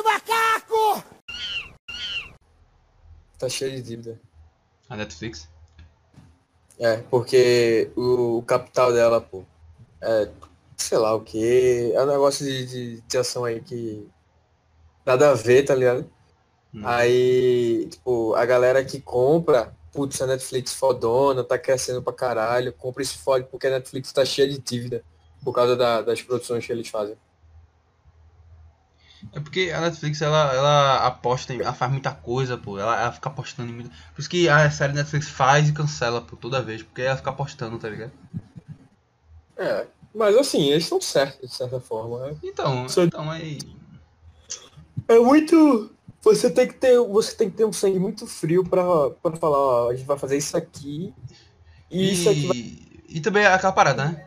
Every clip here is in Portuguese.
do macaco! Tá cheio de dívida. A Netflix? É, porque o, o capital dela, pô, é, sei lá o que, é um negócio de, de, de ação aí que nada a ver, tá ligado? Hum. Aí, tipo, a galera que compra, putz, a Netflix fodona, tá crescendo pra caralho, compra esse fode porque a Netflix tá cheia de dívida por causa da- das produções que eles fazem. É porque a Netflix, ela, ela aposta em. Ela faz muita coisa, pô. Ela, ela fica apostando em muita. Por isso que a série Netflix faz e cancela, pô, toda vez. Porque ela fica apostando, tá ligado? É, mas assim, eles estão certos, de certa forma. né? Então, Só- então aí. É muito. Você tem que ter, você tem que ter um sangue muito frio pra, pra falar, ó, a gente vai fazer isso aqui. E, isso aqui vai. E também aquela parada, né?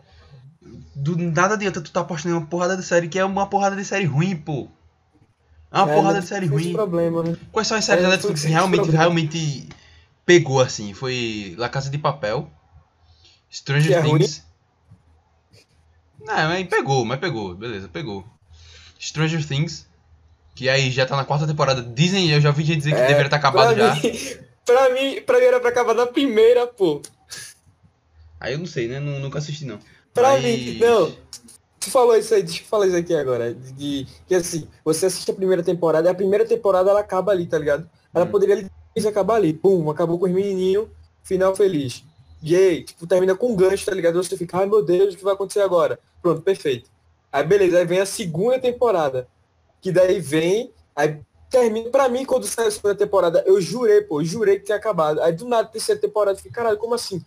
Do nada adianta tu tá apostando em uma porrada de série que é uma porrada de série ruim, pô. É uma É, porrada de Netflix série ruim. problema, né? Quais são as séries É, da Netflix que realmente, problema. realmente pegou assim? Foi La Casa de Papel, Stranger Que é? Things. Não, mas pegou, mas pegou, beleza, pegou. Stranger Things, que aí já tá na quarta temporada. Disney, eu já ouvi gente dizer que É, deveria estar acabado pra já. Mim, pra mim, pra mim era pra acabar na primeira, pô. Aí eu não sei, né? Nu- Nunca assisti não. Pra Mas- mim, não. Tu falou isso aí, deixa eu falar isso aqui agora. De, que assim, você assiste a primeira temporada, e a primeira temporada ela acaba ali, tá ligado? Ela Hum. poderia acabar ali. Pum, acabou com os menininhos, final feliz. E aí, tipo, termina com um gancho, tá ligado? Você fica, ai meu Deus, o que vai acontecer agora? Pronto, perfeito. Aí beleza, aí vem a segunda temporada. Que daí vem, aí termina. Pra mim, quando saiu a segunda temporada, eu jurei, pô, eu jurei que tinha acabado. Aí do nada, terceira temporada, eu fiquei, caralho, como assim?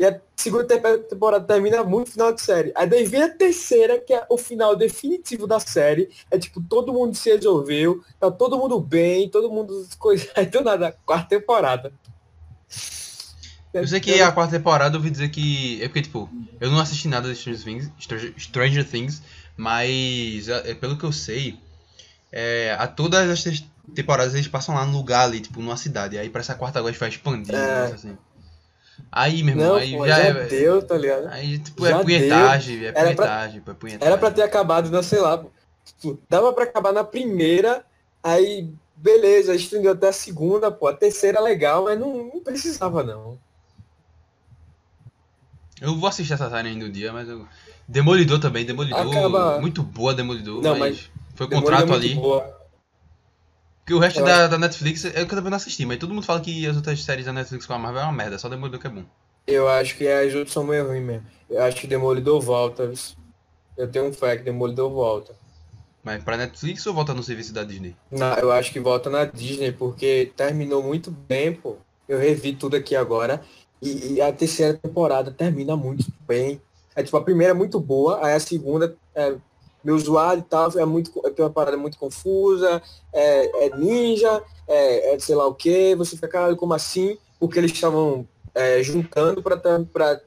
E a segunda te- temporada termina muito final de série. Aí daí vem a terceira, que é o final definitivo da série. É tipo, todo mundo se resolveu, tá todo mundo bem, todo mundo. Coisa... Aí do nada, quarta temporada. Eu sei que a quarta temporada eu ouvi dizer que. É porque, tipo, eu não assisti nada de Stranger Things, Stranger, Things mas é, pelo que eu sei, é, a todas as te- temporadas eles passam lá no lugar ali, tipo, numa cidade. Aí pra essa quarta agora a gente vai expandir, É. assim. Aí, meu irmão, Não, aí pô, já, já, é. deu, tá ligado? Aí, tipo, Já é punhetagem, é Era pra- punhetagem, pô, é punhetagem. Era pra ter acabado na, sei lá, tipo, dava pra acabar na primeira, aí beleza, estendeu até a segunda, pô, a terceira é legal, mas não, não precisava não. Eu vou assistir essa série ainda um dia, mas eu. Demolidor também, Demolidor. Acaba- Muito boa Demolidor, Não, mas, foi Demolidor contrato é ali. boa. Porque o resto da, da Netflix, eu também não assisti, mas todo mundo fala que as outras séries da Netflix com a Marvel é uma merda, só Demolidor que é bom. Eu acho que as outras são meio ruins mesmo. Eu acho que Demolidor volta. Eu tenho um fé que Demolidor volta. Mas pra Netflix ou volta no serviço da Disney? Na- eu acho que volta na Disney, porque terminou muito bem, pô. Eu revi tudo aqui agora. E, e a terceira temporada termina muito bem. É tipo, a primeira é muito boa, aí a segunda é meio zoada e tal, é muito, tem uma parada muito confusa, é, é ninja, é, é sei lá o que, você fica, caralho, como assim? Porque eles estavam é, juntando pra.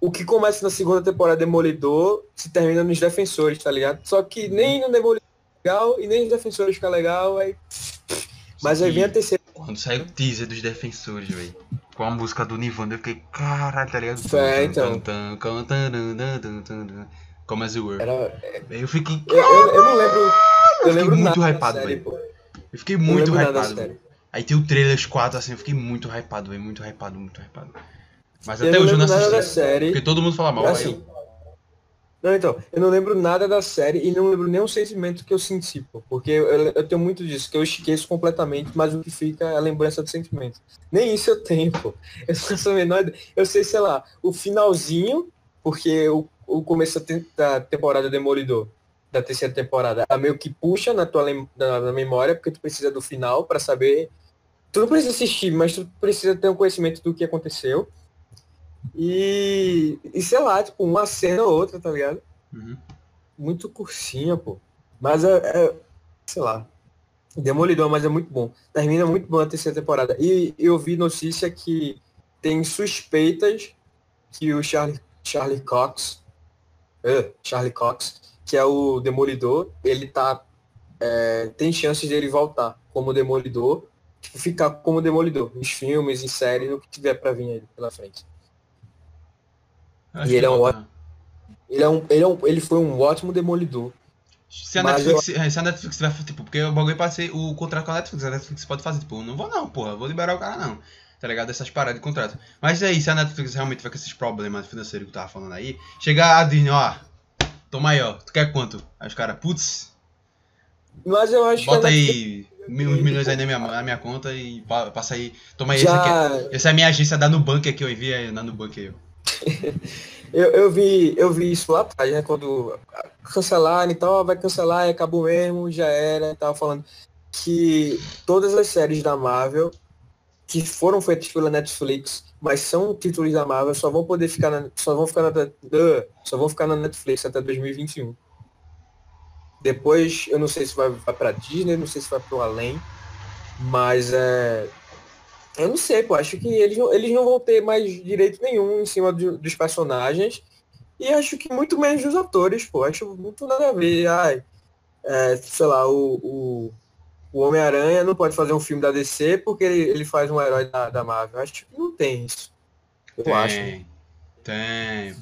O que começa na segunda temporada Demolidor se termina nos defensores, tá ligado? Só que nem no Demolidor legal e nem os defensores fica legal, aí. Mas aí vem a terceira. Quando saiu o teaser dos defensores, velho. Com a música do Nirvana, eu fiquei, caralho, tá ligado? É, então. Como as you were. Era, Eu fiquei. eu, eu, eu não lembro. Eu fiquei lembro muito hypado, velho. Eu fiquei Eu muito da hypado. Aí tem o trailer 4, assim, eu fiquei muito hypado, velho. Muito hypado, muito hypado. Mas Eu até hoje eu não nada da assisti. série. Porque todo mundo fala mal. Assim, eu- Não, então, eu não lembro nada da série e não lembro nenhum sentimento que eu senti, pô. Porque eu, eu- eu tenho muito disso, que eu esqueço completamente, mas o que fica é a lembrança do sentimento. Nem isso eu tenho, pô. Eu a menor. Eu sei, sei lá, o finalzinho, porque o, o começo da te- da temporada Demolidor, da terceira temporada, ela meio que puxa na tua na, na memória, porque tu precisa do final pra saber. Tu não precisa assistir, mas tu precisa ter um conhecimento do que aconteceu. E, e sei lá, tipo, uma cena ou outra, tá ligado? Uhum. Muito cursinha, pô. Mas é, é- sei lá. Demolidor, mas é muito bom. Termina muito bom a terceira temporada. E eu vi notícia que tem suspeitas que o Charlie, Charlie Cox, é, Charlie Cox, que é o Demolidor, ele tá. é, tem chances dele voltar como Demolidor, tipo, ficar como Demolidor, nos filmes, em séries, no que tiver pra vir aí pela frente. Acho E ele é um volta. Ele, é um, ele, é um, ele foi um ótimo demolidor. Se a, Netflix, eu... se a Netflix tiver, tipo, porque o bagulho ser o contrato com a Netflix, a Netflix pode fazer, tipo, não vou não, porra, vou liberar o cara não. Tá ligado? Essas paradas de contrato. Mas aí, se a Netflix realmente tiver com esses problemas financeiros que eu tava falando aí, chegar a Disney, ó, toma aí, ó, tu quer quanto? Aí os caras, putz. Mas eu acho Bota aí uns milhões aí na minha, na minha conta e passa aí. Toma aí, Já... esse aqui. É, essa é a minha agência da Nubank aqui, eu enviei na Nubank aí, eu, eu, vi, eu vi isso lá atrás, né? Quando cancelaram e tal, vai cancelar e acabou mesmo, já era. Tava falando que todas as séries da Marvel que foram feitas pela Netflix, mas são títulos da Marvel, só vão poder ficar na, só vão ficar na, só vão ficar na Netflix até 2021. Depois, eu não sei se vai, vai para Disney, não sei se vai para o além, mas é, eu não sei, pô, acho que eles, eles não vão ter mais direito nenhum em cima do, dos personagens e acho que muito menos dos atores, pô, acho muito nada a ver. Ai, é, sei lá, o, o o Homem-Aranha não pode fazer um filme da DC porque ele, ele faz um herói da, da Marvel. Acho que não tem isso. Eu tem, acho. Tem,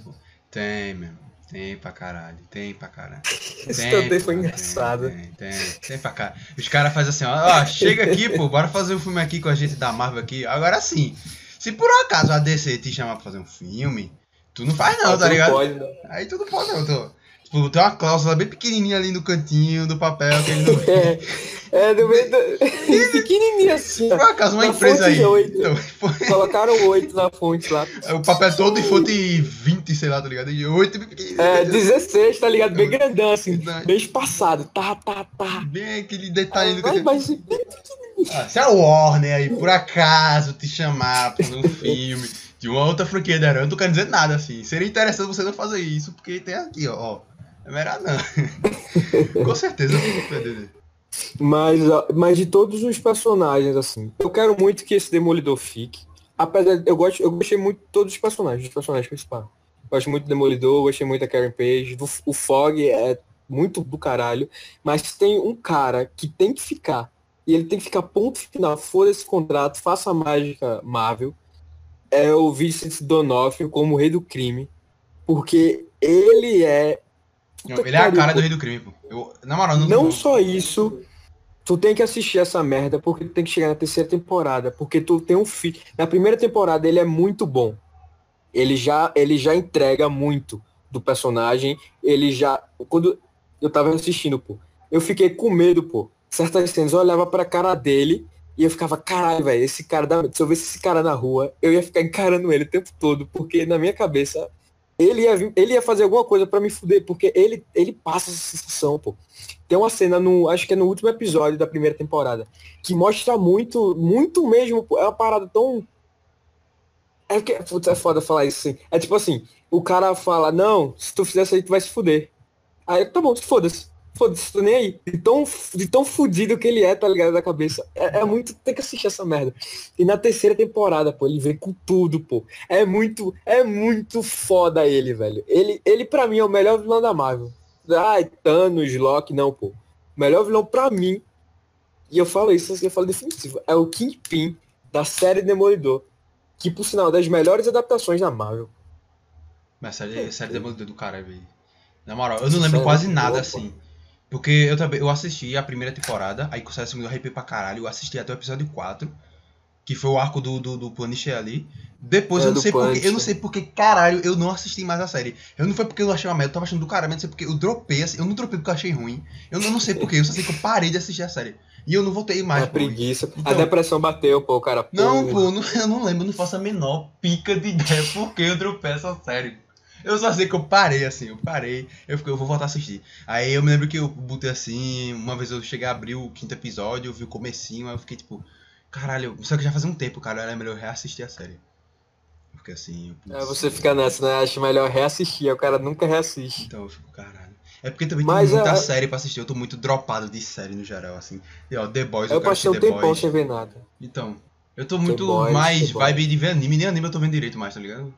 tem, meu. Tem pra caralho, tem pra caralho. Esse tem, também foi engraçado. Tem, tem, tem, tem pra caralho. Os caras fazem assim, ó, ó, chega aqui, pô, bora fazer um filme aqui com a gente da Marvel aqui. Agora sim, se por um acaso a DC te chamar pra fazer um filme, tu não faz não, ah, tá ligado? Pode, não. Aí tu não pode não, tô. Tipo, tem uma cláusula bem pequenininha ali no cantinho do papel que ele não... é, é, do meio do... pequenininho assim. Por acaso, uma empresa aí. Então, foi... Colocaram oito na fonte lá. É, o papel todo em fonte 20, sei lá, tá ligado? E oito. É, 16, tá ligado? Bem grandão, assim. Bem espaçado. Tá, tá, tá. Bem aquele detalhe do que... Mas, ah, se a Warner aí, por acaso, te chamar pra um filme de uma outra franquia da Aranha, eu não quero dizer nada, assim. Seria interessante você não fazer isso, porque tem aqui, ó. É melhor não. Com certeza eu vou perder. Mas, mas de todos os personagens, assim, eu quero muito que esse Demolidor fique. Apesar de, eu, gosto, eu gostei muito de todos os personagens, dos personagens principais. Gosto muito do Demolidor, gostei muito da Karen Page. Do, o Fog é muito do caralho. Mas tem um cara que tem que ficar. E ele tem que ficar ponto final. Foda esse contrato, faça a mágica Marvel. É o Vincent D'Onofrio como rei do crime. Porque ele é ele é a cara do Rei do Crime, pô. Eu, na moral, não, não só isso, tu tem que assistir essa merda porque tu tem que chegar na terceira temporada. Porque tu tem um filho. Na primeira temporada ele é muito bom. Ele já, ele já entrega muito do personagem. Ele já. Quando eu tava assistindo, pô, eu fiquei com medo, pô. Certas cenas eu olhava pra cara dele e eu ficava, caralho, velho, esse cara dá. Se eu visse esse cara na rua, eu ia ficar encarando ele o tempo todo, porque na minha cabeça ele ia, ele ia fazer alguma coisa para me fuder, porque ele, ele passa essa sensação, pô. Tem uma cena no, acho que é no último episódio da primeira temporada, que mostra muito, muito mesmo, é uma parada tão é que é foda falar isso assim. É tipo assim, o cara fala, não, se tu fizer isso aí, tu vai se fuder. Aí, tá bom, foda-se foda-se, tô nem aí. De tão, de tão fudido que ele é, tá ligado? Da cabeça. É, é, muito. Tem que assistir essa merda. E na terceira temporada, pô, ele vem com tudo, pô. É muito. É muito foda ele, velho. Ele, ele pra mim, é o melhor vilão da Marvel. Ai, Thanos, Loki, não, pô. O melhor vilão pra mim. E eu falo isso, assim, eu falo definitivo. É o Kingpin da série Demolidor. Que, por sinal, é das melhores adaptações da Marvel. Mas a série, série Demolidor do cara, velho. Na moral, eu não lembro quase nada assim. Porque eu também eu assisti a primeira temporada, aí com o eu arrepiei pra caralho, eu assisti até o episódio 4, que foi o arco do, do, do Punisher ali. Depois é, eu não sei porque, eu não sei porque, caralho, eu não assisti mais a série. Eu não foi porque eu achei uma merda, eu tava achando do caralho, não sei porque eu dropei, assim, eu não dropei porque eu achei ruim. Eu não, não sei porque, eu só sei que eu parei de assistir a série. E eu não voltei mais. A preguiça. Então, a depressão bateu, pô, o cara. Não, pô, não, eu não lembro, eu não faço a menor pica de ideia porque eu dropei essa série. Eu só sei que eu parei, assim, eu parei, eu fiquei, eu vou voltar a assistir. Aí eu me lembro que eu botei assim, uma vez eu cheguei a abrir o quinto episódio, eu vi o comecinho, aí eu fiquei tipo, caralho, só que já fazia um tempo, cara, era melhor reassistir a série. Porque assim. É, você fica nessa, né? Acho melhor reassistir, o cara nunca reassiste. Então eu fico, caralho. É porque também Mas, tem muita é... série pra assistir, eu tô muito dropado de série no geral, assim. E ó, The Boys, eu, eu passei um tempão sem ver nada. Então, eu tô muito Boys, mais vibe de ver anime, nem anime eu tô vendo direito mais, tá ligado?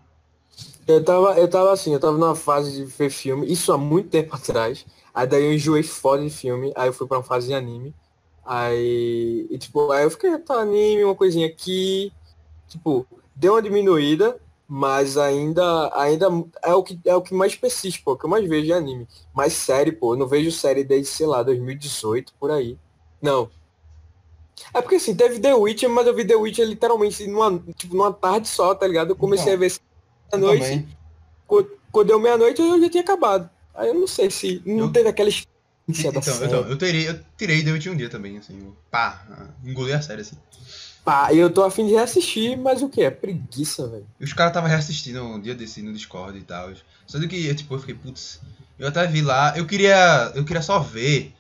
Eu tava, eu tava assim, eu tava numa fase de ver filme, isso há muito tempo atrás. Aí daí eu enjoei foda de filme, aí eu fui pra uma fase de anime. Aí, e, tipo, aí eu fiquei, tá, anime, uma coisinha aqui. Tipo, deu uma diminuída, Mas ainda, ainda é o que é o que mais persiste, pô, que eu mais vejo de anime. Mas série, pô, eu não vejo série desde, sei lá, 2018 por aí. Não. É porque assim, teve The Witcher, mas eu vi The Witcher literalmente numa, tipo, numa tarde só, tá ligado? Eu comecei a ver à noite. Quando, deu meia-noite eu já tinha acabado. Aí eu não sei se não Eu- teve aquela experiência da Então, série. então, eu terei, eu tirei Witcher um dia também, assim, eu- pá, engoli a série, assim. Pá, e eu tô afim de reassistir, mas o que? É preguiça, velho. Os caras estavam reassistindo um dia desse no Discord e tal. Só do que, tipo, eu fiquei, putz, eu até vi lá, eu queria, eu queria só ver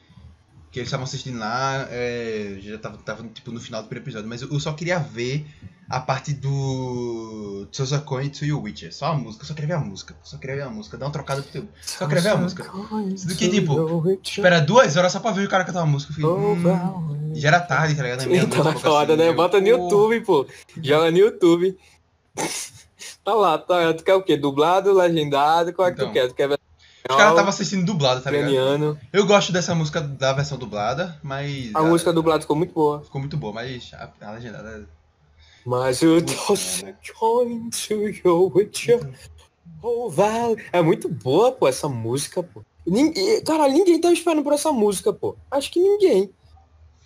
que eles estavam assistindo lá, é, já tava, tava, tipo, no final do primeiro episódio, mas eu, eu só queria ver a parte do Sousa Coin to You Witcher, só a música, só queria ver a música, só queria ver a música, dar uma trocada pro teu. Só queria ver a música. Do que, tipo, Espera duas horas só pra ver o cara cantar uma música, eu fiquei, hum, já era tarde, tá ligado? Então é pouco foda, assim, né? eu, Bota no YouTube, pô. Joga no YouTube. tá lá, tá. Tu quer o quê? Dublado, legendado? Qual é que tu Então. quer? Tu quer ver Os caras estavam assistindo dublado, tá ligado? Eu gosto dessa música da versão dublada, mas. A música dublada ficou muito boa. Ficou muito boa, mas a, a legendada. Mas eu tô going to your witcher. Oh, vale. É muito boa, pô, essa música, pô. Ninguém, cara, ninguém tava esperando por essa música, pô. Acho que ninguém.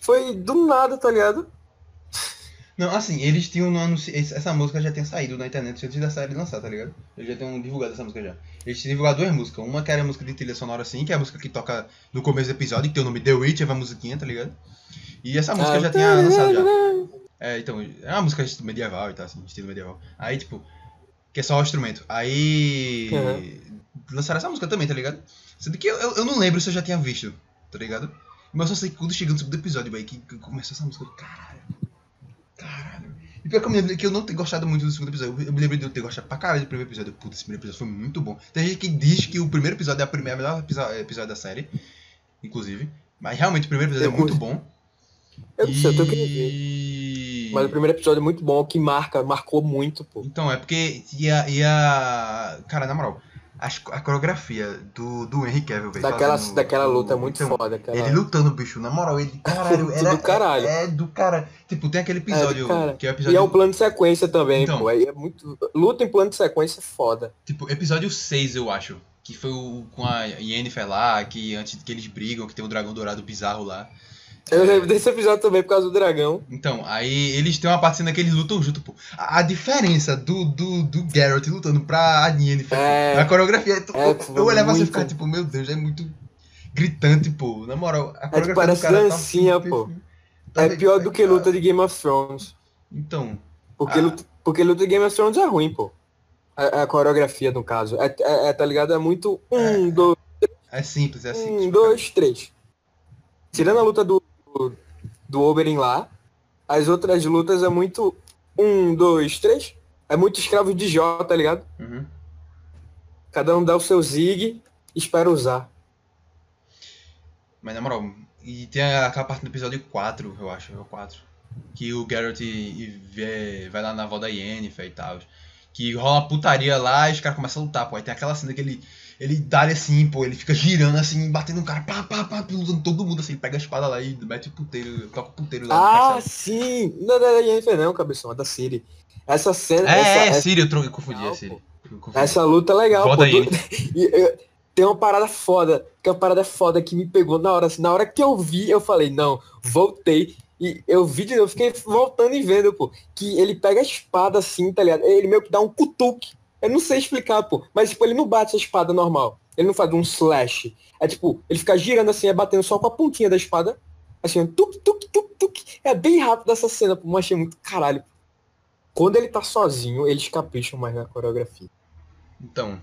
Foi do nada, tá ligado? Não, assim, eles tinham no anúncio. esse- Essa música já tinha saído na internet antes da série lançar, tá ligado? Eles já tinham divulgado essa música já. Eles tinham divulgado duas músicas. Uma que era a música de trilha sonora assim, que é a música que toca no começo do episódio, que tem o nome The Witcher, a musiquinha, tá ligado? E essa música Ah, já tinha lançado já. É, então, é uma música medieval e tal, assim, estilo medieval. Aí, tipo, que é só o instrumento. Aí. Uhum. Lançaram essa música também, tá ligado? Sendo que eu, eu, não lembro se eu já tinha visto, tá ligado? Mas eu só sei que quando chegou no segundo episódio, velho, que, começou essa música, eu, caralho. Caralho. E pior que eu me lembro que eu não ter gostado muito do segundo episódio. Eu me lembro de eu ter gostado pra caralho do primeiro episódio. Puta, esse primeiro episódio foi muito bom. Tem gente que diz que o primeiro episódio é a primeira, melhor episódio, da série, inclusive. Mas realmente o primeiro episódio é Eu muito curto. bom. Eu não sei, eu tô querendo ver. E... Mas o primeiro episódio é muito bom, que marca, marcou muito, pô. Então, é porque ia. ia... Cara, na moral, a coreografia do, do Henry Cavill, velho. Daquela, fazendo daquela luta é muito então, foda, cara. Ele lutando, bicho, na moral, ele. Caralho, Do era, caralho. É, é do cara. Tipo, tem aquele episódio. cara. que é o E episódio. é o plano de sequência também, Então. pô. É, é muito... Luta em plano de sequência é foda. Tipo, episódio 6, eu acho. Que foi o, com a Yennefer lá, que antes que eles brigam, que tem o dragão dourado bizarro lá. Eu lembro desse episódio também por causa do dragão. Então, aí eles têm uma parte cena que eles lutam junto, pô. A, a diferença do, do, do Garrett lutando pra a Yennefer, É. a coreografia, tu- É, pô, eu olhava assim e ficava tipo, meu Deus, é muito gritante, pô. Na moral, a É, coreografia parece do cara tá dancinha, perfeita. pô. Tá É pior do que luta de Game of Thrones. Então, Porque, Ah. luta, porque luta de Game of Thrones é ruim, pô. A, a coreografia, no caso. É, é- é, tá ligado? É muito. Um, dois, é simples, é simples. um, dois, três. Tirando a luta do, do, Oberyn lá, as outras lutas é muito. Um, dois, três. É muito escravo de Jó, tá ligado? Uhum. Cada um dá o seu zig e espera usar. Mas na moral, e tem aquela parte do episódio 4, eu acho, é o 4. Que o Garrett vê- vai lá na avó da Yennefer e tal. Que rola uma putaria lá e os caras começam a lutar, pô. Aí tem aquela cena que ele, ele dá assim, pô, ele fica girando assim, batendo no cara, pá, pá, pá, lutando todo mundo assim, ele pega a espada lá e mete o puteiro, toca o puteiro lá. Ah, sim! Não é da Yennefer não, cabeção, é da Siri. Essa cena. é, essa, é, essa, Siri, eu, tro- eu confundi, Não, é Siri. confundi. essa luta é legal, Vó pô. tem uma parada foda, que é uma parada foda que me pegou na hora. Assim, na hora que eu vi, eu falei, não, voltei. E eu vi de novo, fiquei voltando e vendo, pô. Que ele pega a espada assim, tá ligado? Ele meio que dá um cutuque. Eu não sei explicar, pô. Mas, tipo, ele não bate a espada normal. Ele não faz um slash. É tipo, ele fica girando assim, é batendo só com a pontinha da espada. Assim, tuk, tuk, tuk, tuk. É bem rápido essa cena, pô. Mas achei muito caralho. Quando ele tá sozinho, eles capricham mais na coreografia. Então,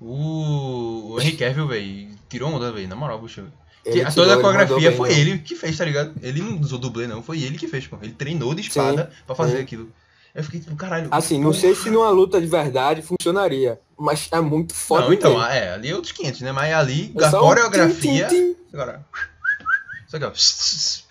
o, o Henry Cavill, velho, tirou onda, velho, na moral, bicho. Que toda a coreografia bem, foi né? ele que fez, tá ligado? Ele não usou dublê, não. Foi ele que fez, pô. Ele treinou de espada pra fazer aquilo. Eu fiquei tipo, caralho. Assim, não porra. sei se numa luta de verdade funcionaria, mas é muito foda. Não, então, mesmo. é, ali é outros 500, né? Mas ali, É a só um coreografia. tim, tim, tim. Agora. Só que, ó.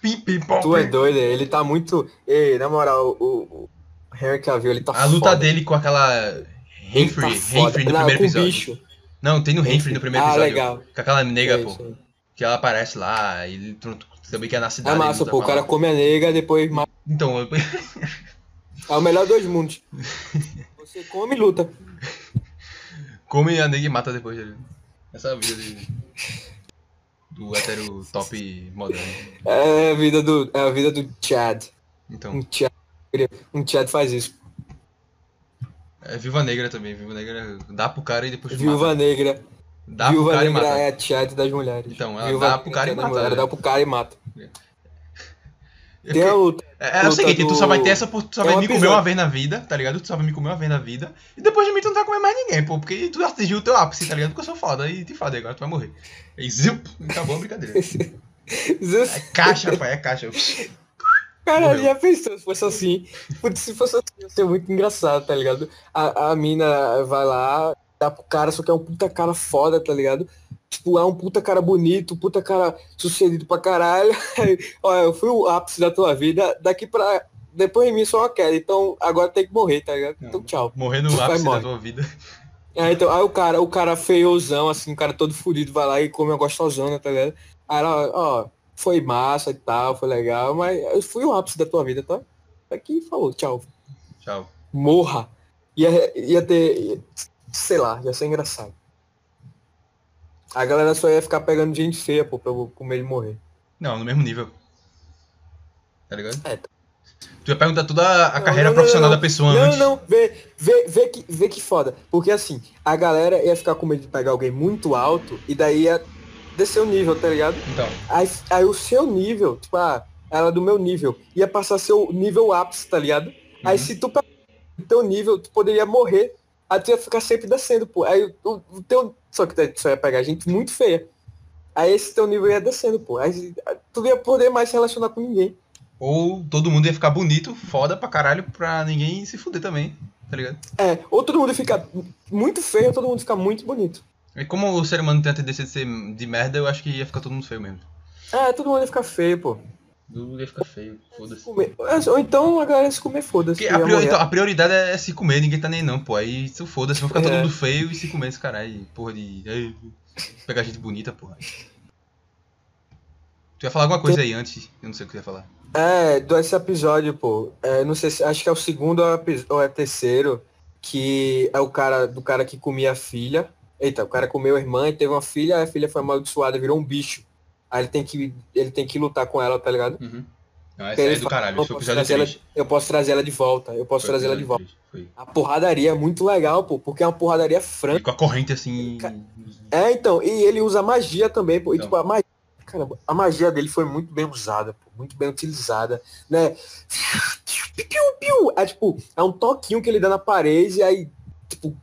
Pim, pim, pom, Tu é doido, ele tá muito. Ei, na moral, o, o Henry Cavill, ele tá A luta foda. dele com aquela. Renfrey, tá. Renfrey no Não, primeiro episódio. bicho. Não, tem no Renfrey no primeiro Ah, episódio. legal. Com aquela nega, É pô. aí. Que ela aparece lá, e ele também que é na É cidade. massa, ele luta pô. O cara come a nega, depois mata. Então, eu- É o melhor dos mundos. Você come e luta. Come a nega e mata depois dele. Essa é a vida de... do hétero top moderno. É a vida do, é a vida do Chad. Então, Um Chad, um Chad faz isso. é Viúva Negra também. Viúva Negra dá pro cara e depois Viúva mata. Negra. Dá pro Viúva cara e Negra mata. é a Chad das mulheres. Então, ela Viúva dá pro Negra cara é e mata, mulheres, né? Dá pro cara e mata. Eu Tem a que- luta. É, é o seguinte, tu só do- vai ter essa por- tu só É vai me comer uma vez na vida, tá ligado? Tu só vai me comer uma vez na vida. E depois de mim tu não vai comer mais ninguém, pô. Porque tu atingiu o teu ápice, tá ligado? Porque eu sou foda e te foda, agora tu vai morrer. E zip, acabou a brincadeira. É caixa, pai, é caixa. Cara, Morreu. já pensou se fosse assim? Putz, se fosse assim, ia ser muito engraçado, tá ligado? A, a mina vai lá, dá pro cara, só que é um puta cara foda, tá ligado? Tipo, é um puta cara bonito, puta cara sucedido pra caralho. Olha, eu fui o ápice da tua vida, daqui pra. Depois de mim só uma queda, então agora tem que morrer, tá ligado? Então tchau. Morrer no Vai, ápice da morre. tua vida. É, então, aí o cara, o cara feiozão, assim, o cara todo fudido, vai lá e come uma gostosona, tá ligado? Aí ela, ó, foi massa e tal, foi legal, mas eu fui o ápice da tua vida, tá? Aqui falou, tchau. Tchau. Morra. Ia, ia ter. ia- sei lá, ia ser engraçado. A galera só ia ficar pegando gente feia, pô, pra eu comer ele morrer. Não, no mesmo nível. Tá ligado? É. Tu ia perguntar toda a Não, carreira não, não, profissional não. da pessoa Não, antes. não, vê, vê, vê, que, vê que foda. Porque assim, a galera ia ficar com medo de pegar alguém muito alto e daí ia descer o nível, tá ligado? Então, Aí, aí o seu nível, tipo, ah, ela do meu nível, ia passar seu nível ápice, tá ligado? Aí Uhum. se tu pegar o teu nível, tu poderia morrer. Aí tu ia ficar sempre descendo, pô. Aí o, o teu. Só que tu ia pegar gente muito feia. Aí esse teu nível ia descendo, pô. Aí tu ia poder mais se relacionar com ninguém. ou todo mundo ia ficar bonito, foda pra caralho, pra ninguém se fuder também, tá ligado? É, ou todo mundo fica muito feio, ou todo mundo fica muito bonito. E como o ser humano tem a tendência de ser de merda, eu acho que ia ficar todo mundo feio mesmo. É, todo mundo ia ficar feio, pô. Todo ia ficar feio, foda-se. Ou então a galera se comer, foda-se. A, priori- então, a prioridade é se comer, ninguém tá nem não, pô. Aí se foda-se, vão ficar todo É. mundo feio e se comer esse caralho. Porra de. Ei, pegar gente bonita, porra. Tu ia falar alguma coisa aí antes? Eu não sei o que tu ia falar. É, desse episódio, pô. É, não sei se. Acho que é o segundo ou é é terceiro. Que é o cara do cara que comia a filha. Eita, o cara comeu a irmã e teve uma filha, aí a filha foi amaldiçoada, virou um bicho. Aí ele tem que, ele tem que lutar com ela, tá ligado? Uhum. Não, essa é do caralho, "Eu posso episódio trazer ela- 3. Eu posso trazer ela de volta. Eu posso trazer ela de volta. 3, Foi. A porradaria é muito legal, pô, porque é uma porradaria E franca. com a corrente assim. É, então, e ele usa magia também, pô. E, Então. tipo, a magia, caramba, a magia dele foi muito bem usada, pô, muito bem utilizada, né? É tipo, é um toquinho que ele dá na parede e aí, tipo,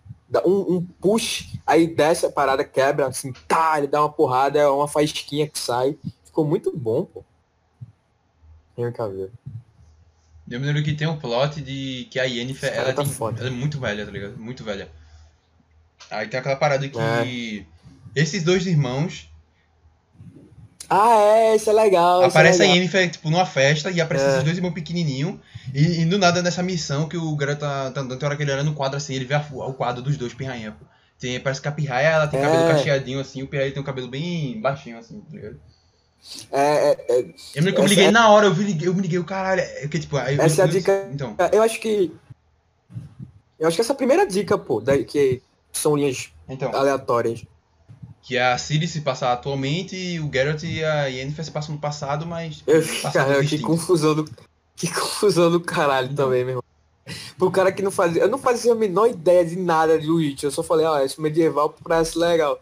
um, um push, aí desce a parada, quebra, assim, tá, ele dá uma porrada, é uma faísquinha que sai. Ficou muito bom, pô. Henry Cavill. Eu me lembro que tem um plot de que a Yennefer, ela, tá tem- ela é muito velha, tá ligado? Muito velha. Aí tem aquela parada que É. esses dois irmãos Ah, é, isso é legal. é aparece a legal. Yennefer, tipo, numa festa e aparece É. esses dois irmãos pequenininhos e, e do nada nessa missão que o Garota tá, tá andando, tem hora que ele olha no quadro assim, ele vê a- o quadro dos dois pirrainha, pô. Tem, parece que a pirraia, ela tem É. cabelo cacheadinho assim, o pirraia tem um cabelo bem baixinho assim, tá ligado? É, é, é, Eu me Essa liguei é- na hora, eu me liguei, eu me liguei o caralho, é que tipo, aí eu- Essa é a dica- Então, eu acho que. Eu acho que essa é a primeira dica, pô, daí, que são linhas então. aleatórias. Que a Ciri se passa atualmente e o Geralt e a Yennefer se passam no passado, mas Eu, cara, que confusão do. Que confusão do caralho também, meu irmão. Pro cara que não fazia. Eu não fazia a menor ideia de nada de Witch. Eu só falei, ó, esse medieval parece legal.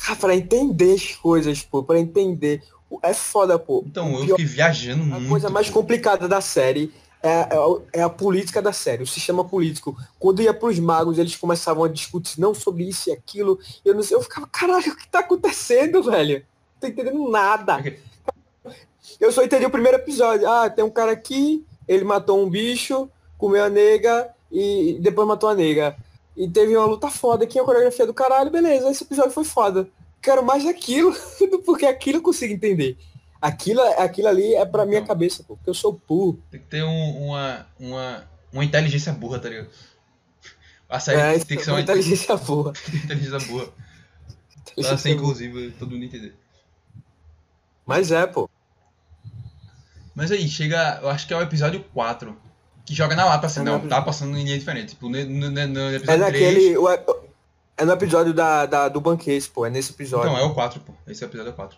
Cara, pra entender as coisas, pô, pra entender. É foda, pô. Então, eu fiquei viajando A muito. coisa mais pô. complicada da série é, é a- é a política da série, o sistema político. Quando ia pros magos, eles começavam a discutir não sobre isso e aquilo. e Eu não sei, eu ficava, caralho, o que tá acontecendo, velho? Não tô entendendo nada. Eu só entendi o primeiro episódio. Ah, tem um cara aqui, ele matou um bicho, comeu a nega e depois matou a nega. E teve uma luta foda aqui, a coreografia do caralho, beleza, esse episódio foi foda. Quero mais daquilo, porque aquilo eu consigo entender. Aquilo, aquilo ali é pra minha Não. cabeça, pô, porque eu sou burro. Tem que ter um- uma, uma, uma inteligência burra, tá ligado? A série É, tem que ser uma inteligência boa. inteligência burra. Inteligência ser boa. inclusive, todo mundo entender. Mas é, pô. Mas aí, chega. Eu acho que é o episódio 4. que joga na lata assim, É não, no- tá passando em linha diferente. Tipo, no, no, no, no É episódio 3. naquele. o- É no episódio da, da- do banquete, pô. É nesse episódio. Então, é o 4, pô. Esse é o episódio 4.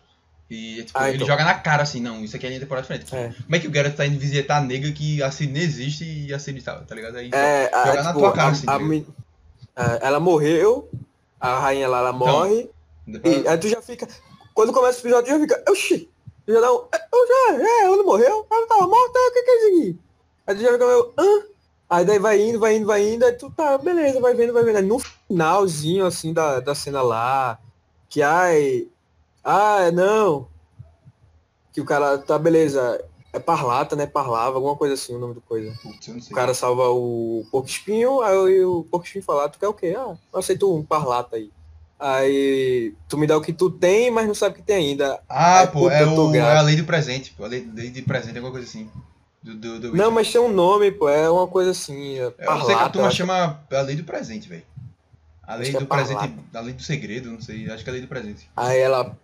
E tipo, Ah, ele então. joga na cara assim, não, isso aqui é linha temporal diferente. Tipo, É. Como é que o Garrett tá indo visitar a nega que a Cine existe e a Cine tá, tá ligado? Aí, É, a, jogar na tipo, tua cara, a- assim, a tá men- é, ela morreu, a rainha lá, ela Então, morre, Depois- e aí tu já fica. Quando começa o episódio, tu já fica. Oxi! Tu já dá um. "É, Eu já, é, ela não morreu? Ela tava morta, o que que é isso aqui? Aí tu já fica meio. Hã? Aí daí vai indo, vai indo, vai indo, aí tu tá, beleza, vai vendo, vai vendo. Aí no finalzinho, assim, da, da cena lá, que ai. Ah, não. Que o cara, tá, beleza. É parlata, né? Parlava, alguma coisa assim, o nome do coisa. Putz. O cara salva o porco espinho, aí o porco espinho fala, tu quer o quê? Ah, eu aceito um parlata aí. Aí tu me dá o que tu tem, mas não sabe o que tem ainda. Ah, Ai, pô, é, o, é a lei do presente, pô. A lei, lei de presente, alguma coisa assim. Do, do, do Não, mas tem um nome, pô, é uma coisa assim, é Eu sei que a parlata. turma chama a lei do presente, velho. A que é do presente, a lei do segredo, não sei, acho que é a lei do presente. Aí ela,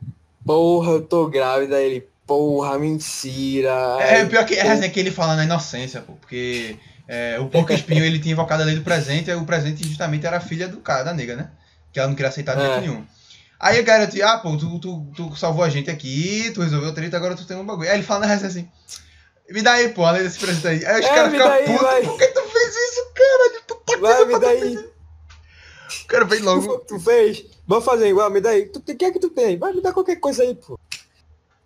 porra, eu tô grávida, aí ele, porra, mentira. É, Aí, pior que é resenha que ele fala na inocência, pô, porque é, o porco espinho ele tinha invocado a lei do presente, e o presente justamente era a filha do cara, da nega, né? Que ela não queria aceitar de É. jeito nenhum. Aí o cara ah, pô, tu, tu, tu salvou a gente aqui, tu resolveu o treta, agora tu tem um bagulho. Aí ele fala na resenha assim, me dá aí, pô, a lei desse presente aí. Aí os É, caras ficam aí, putos, por que tu fez isso, caralho? Puta que Vai, me dá tu aí. O cara vem Tu, logo. tu fez? Vamos fazer igual, me dá aí. Tu, o que é que tu tem? Vai, me dá qualquer coisa aí, pô.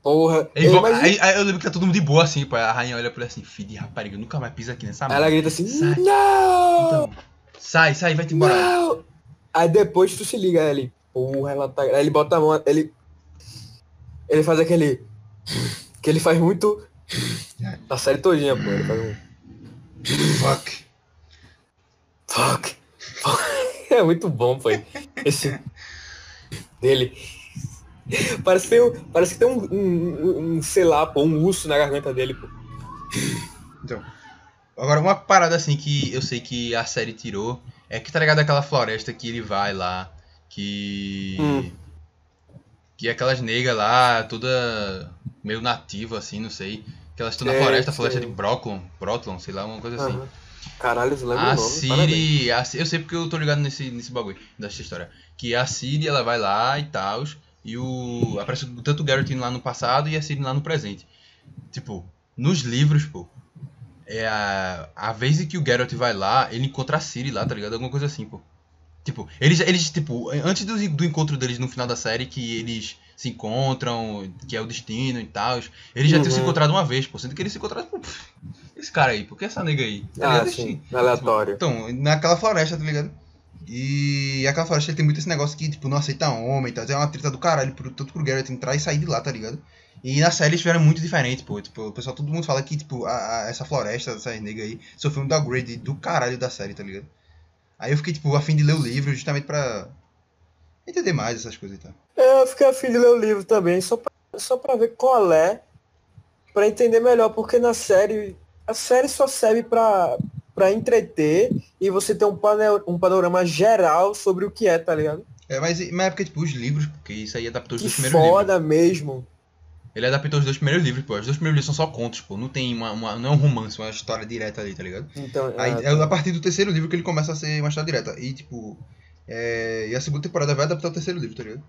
Porra. Ei, aí, aí eu lembro que tá todo mundo de boa assim, pô. A rainha olha pra ele assim, filho de rapariga, nunca mais pisa aqui nessa ela grita assim, Sai. não! Então, sai, sai, vai-te embora. Não! Aí depois tu se liga, aí ele, porra, ela tá. Aí ele bota a mão, ele. Ele faz aquele. Que ele faz muito. A série todinha, pô. Ele faz um. Fuck. Fuck! É muito bom, pô. Esse. Dele. Parece que tem, um, parece que tem um, um, um, sei lá, pô, um urso na garganta dele, pô. Então. Agora, uma parada assim que eu sei que a série tirou é que tá ligado aquela floresta que ele vai lá, que. Hum. Que é aquelas negras lá, toda meio nativa, assim, não sei. Que elas estão na Sei, floresta, floresta de Brocklon, Brotlon, sei lá, uma coisa assim. Aham. Caralho, eu lembro A o nome. Siri, a eu sei porque eu tô ligado nesse, nesse bagulho, dessa história. Que a Siri, ela vai lá e tal, e o. Aparece tanto o Garrett lá no passado e a Siri lá no presente. Tipo, nos livros, pô. É a, a vez em que o Geralt vai lá, ele encontra a Siri lá, tá ligado? Alguma coisa assim, pô. Tipo, eles, eles tipo, antes do, do encontro deles no final da série, que eles se encontram, que é o destino e tal, eles já tinham se Uhum. encontrado uma vez, pô. Sendo que eles se encontraram, pô, esse cara aí, por que essa nega aí? Tá Ah, sim, aleatório. Então, naquela floresta, tá ligado? E aquela floresta tem muito esse negócio que, tipo, não aceita homem e tal. É uma treta do caralho, pro, tanto pro Garrett entrar e sair de lá, tá ligado? E na série eles tiveram muito diferente, pô. Tipo, o pessoal, todo mundo fala que, tipo, a, a- essa floresta, essa nega aí, sofreu um downgrade do caralho da série, tá ligado? Aí eu fiquei, tipo, a fim de ler o livro justamente pra entender mais essas coisas e tal. É, Eu fiquei afim de ler o livro também, só pra, só pra ver qual é, pra entender melhor, porque na série, a série só serve pra, pra entreter e você ter um, panel, um panorama geral sobre o que é, tá ligado? É, mas, mas é porque, tipo, os livros, porque isso aí adaptou os Que dois primeiros livros. foda mesmo. Ele adaptou os dois primeiros livros, pô. Os dois primeiros livros são só contos, pô. Não tem uma, uma- não é um romance, uma história direta ali, tá ligado? Então, Aí ah, é a partir do terceiro livro que ele começa a ser uma história direta. E, tipo, é, e a segunda temporada vai adaptar o terceiro livro, tá ligado?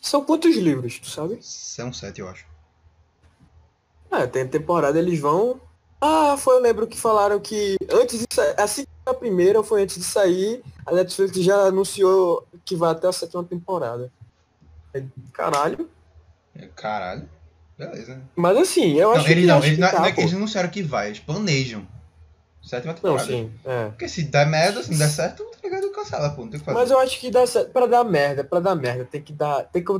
São quantos livros, tu sabe? São sete, eu acho. É, tem temporada, eles vão. Ah, foi, eu lembro que falaram que antes de sair, assim que a primeira foi antes de sair, a Netflix já anunciou que vai até a sétima temporada. É, Caralho. É, Caralho. Beleza. Mas assim, eu acho Não, não, acho ele, que não, tá, não é que pô. eles não anunciaram que vai, eles planejam. Sétima Não, temporada. sim, é. Porque se der merda, se não der certo, tá ligado? Cancela, pô. Não tem que fazer. Mas eu acho que dá certo. Pra dar merda, pra dar merda, tem que dar. Tem que,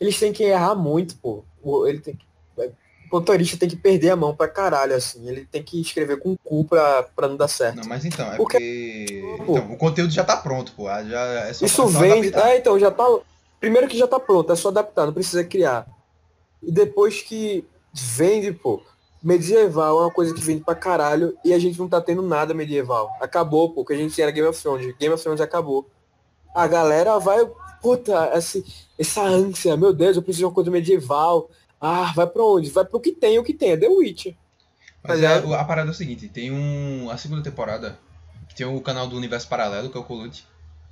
eles têm que errar muito, pô. Ele tem que. O motorista tem que perder a mão pra caralho, assim. Ele tem que escrever com o cu pra, pra não dar certo. Não, mas então, é Porque- porque. Pô. Então, o conteúdo já tá pronto, pô. ah, Já, é só, Isso é só vem. adaptar. É, então, já tá. Primeiro que já tá pronto, é só adaptar, não precisa criar. E depois que vende, pô. Medieval é uma coisa que vende pra caralho e a gente não tá tendo nada medieval. Acabou, pô, que a gente era Game of Thrones. Game of Thrones acabou. A galera vai, puta, essa, essa ânsia, meu Deus, eu preciso de uma coisa medieval. Ah, vai pra onde? Vai pro que tem, o que tem, é The Witcher. Mas é, a parada é o seguinte, tem um. A segunda temporada, que tem o canal do Universo Paralelo, que é o Colute,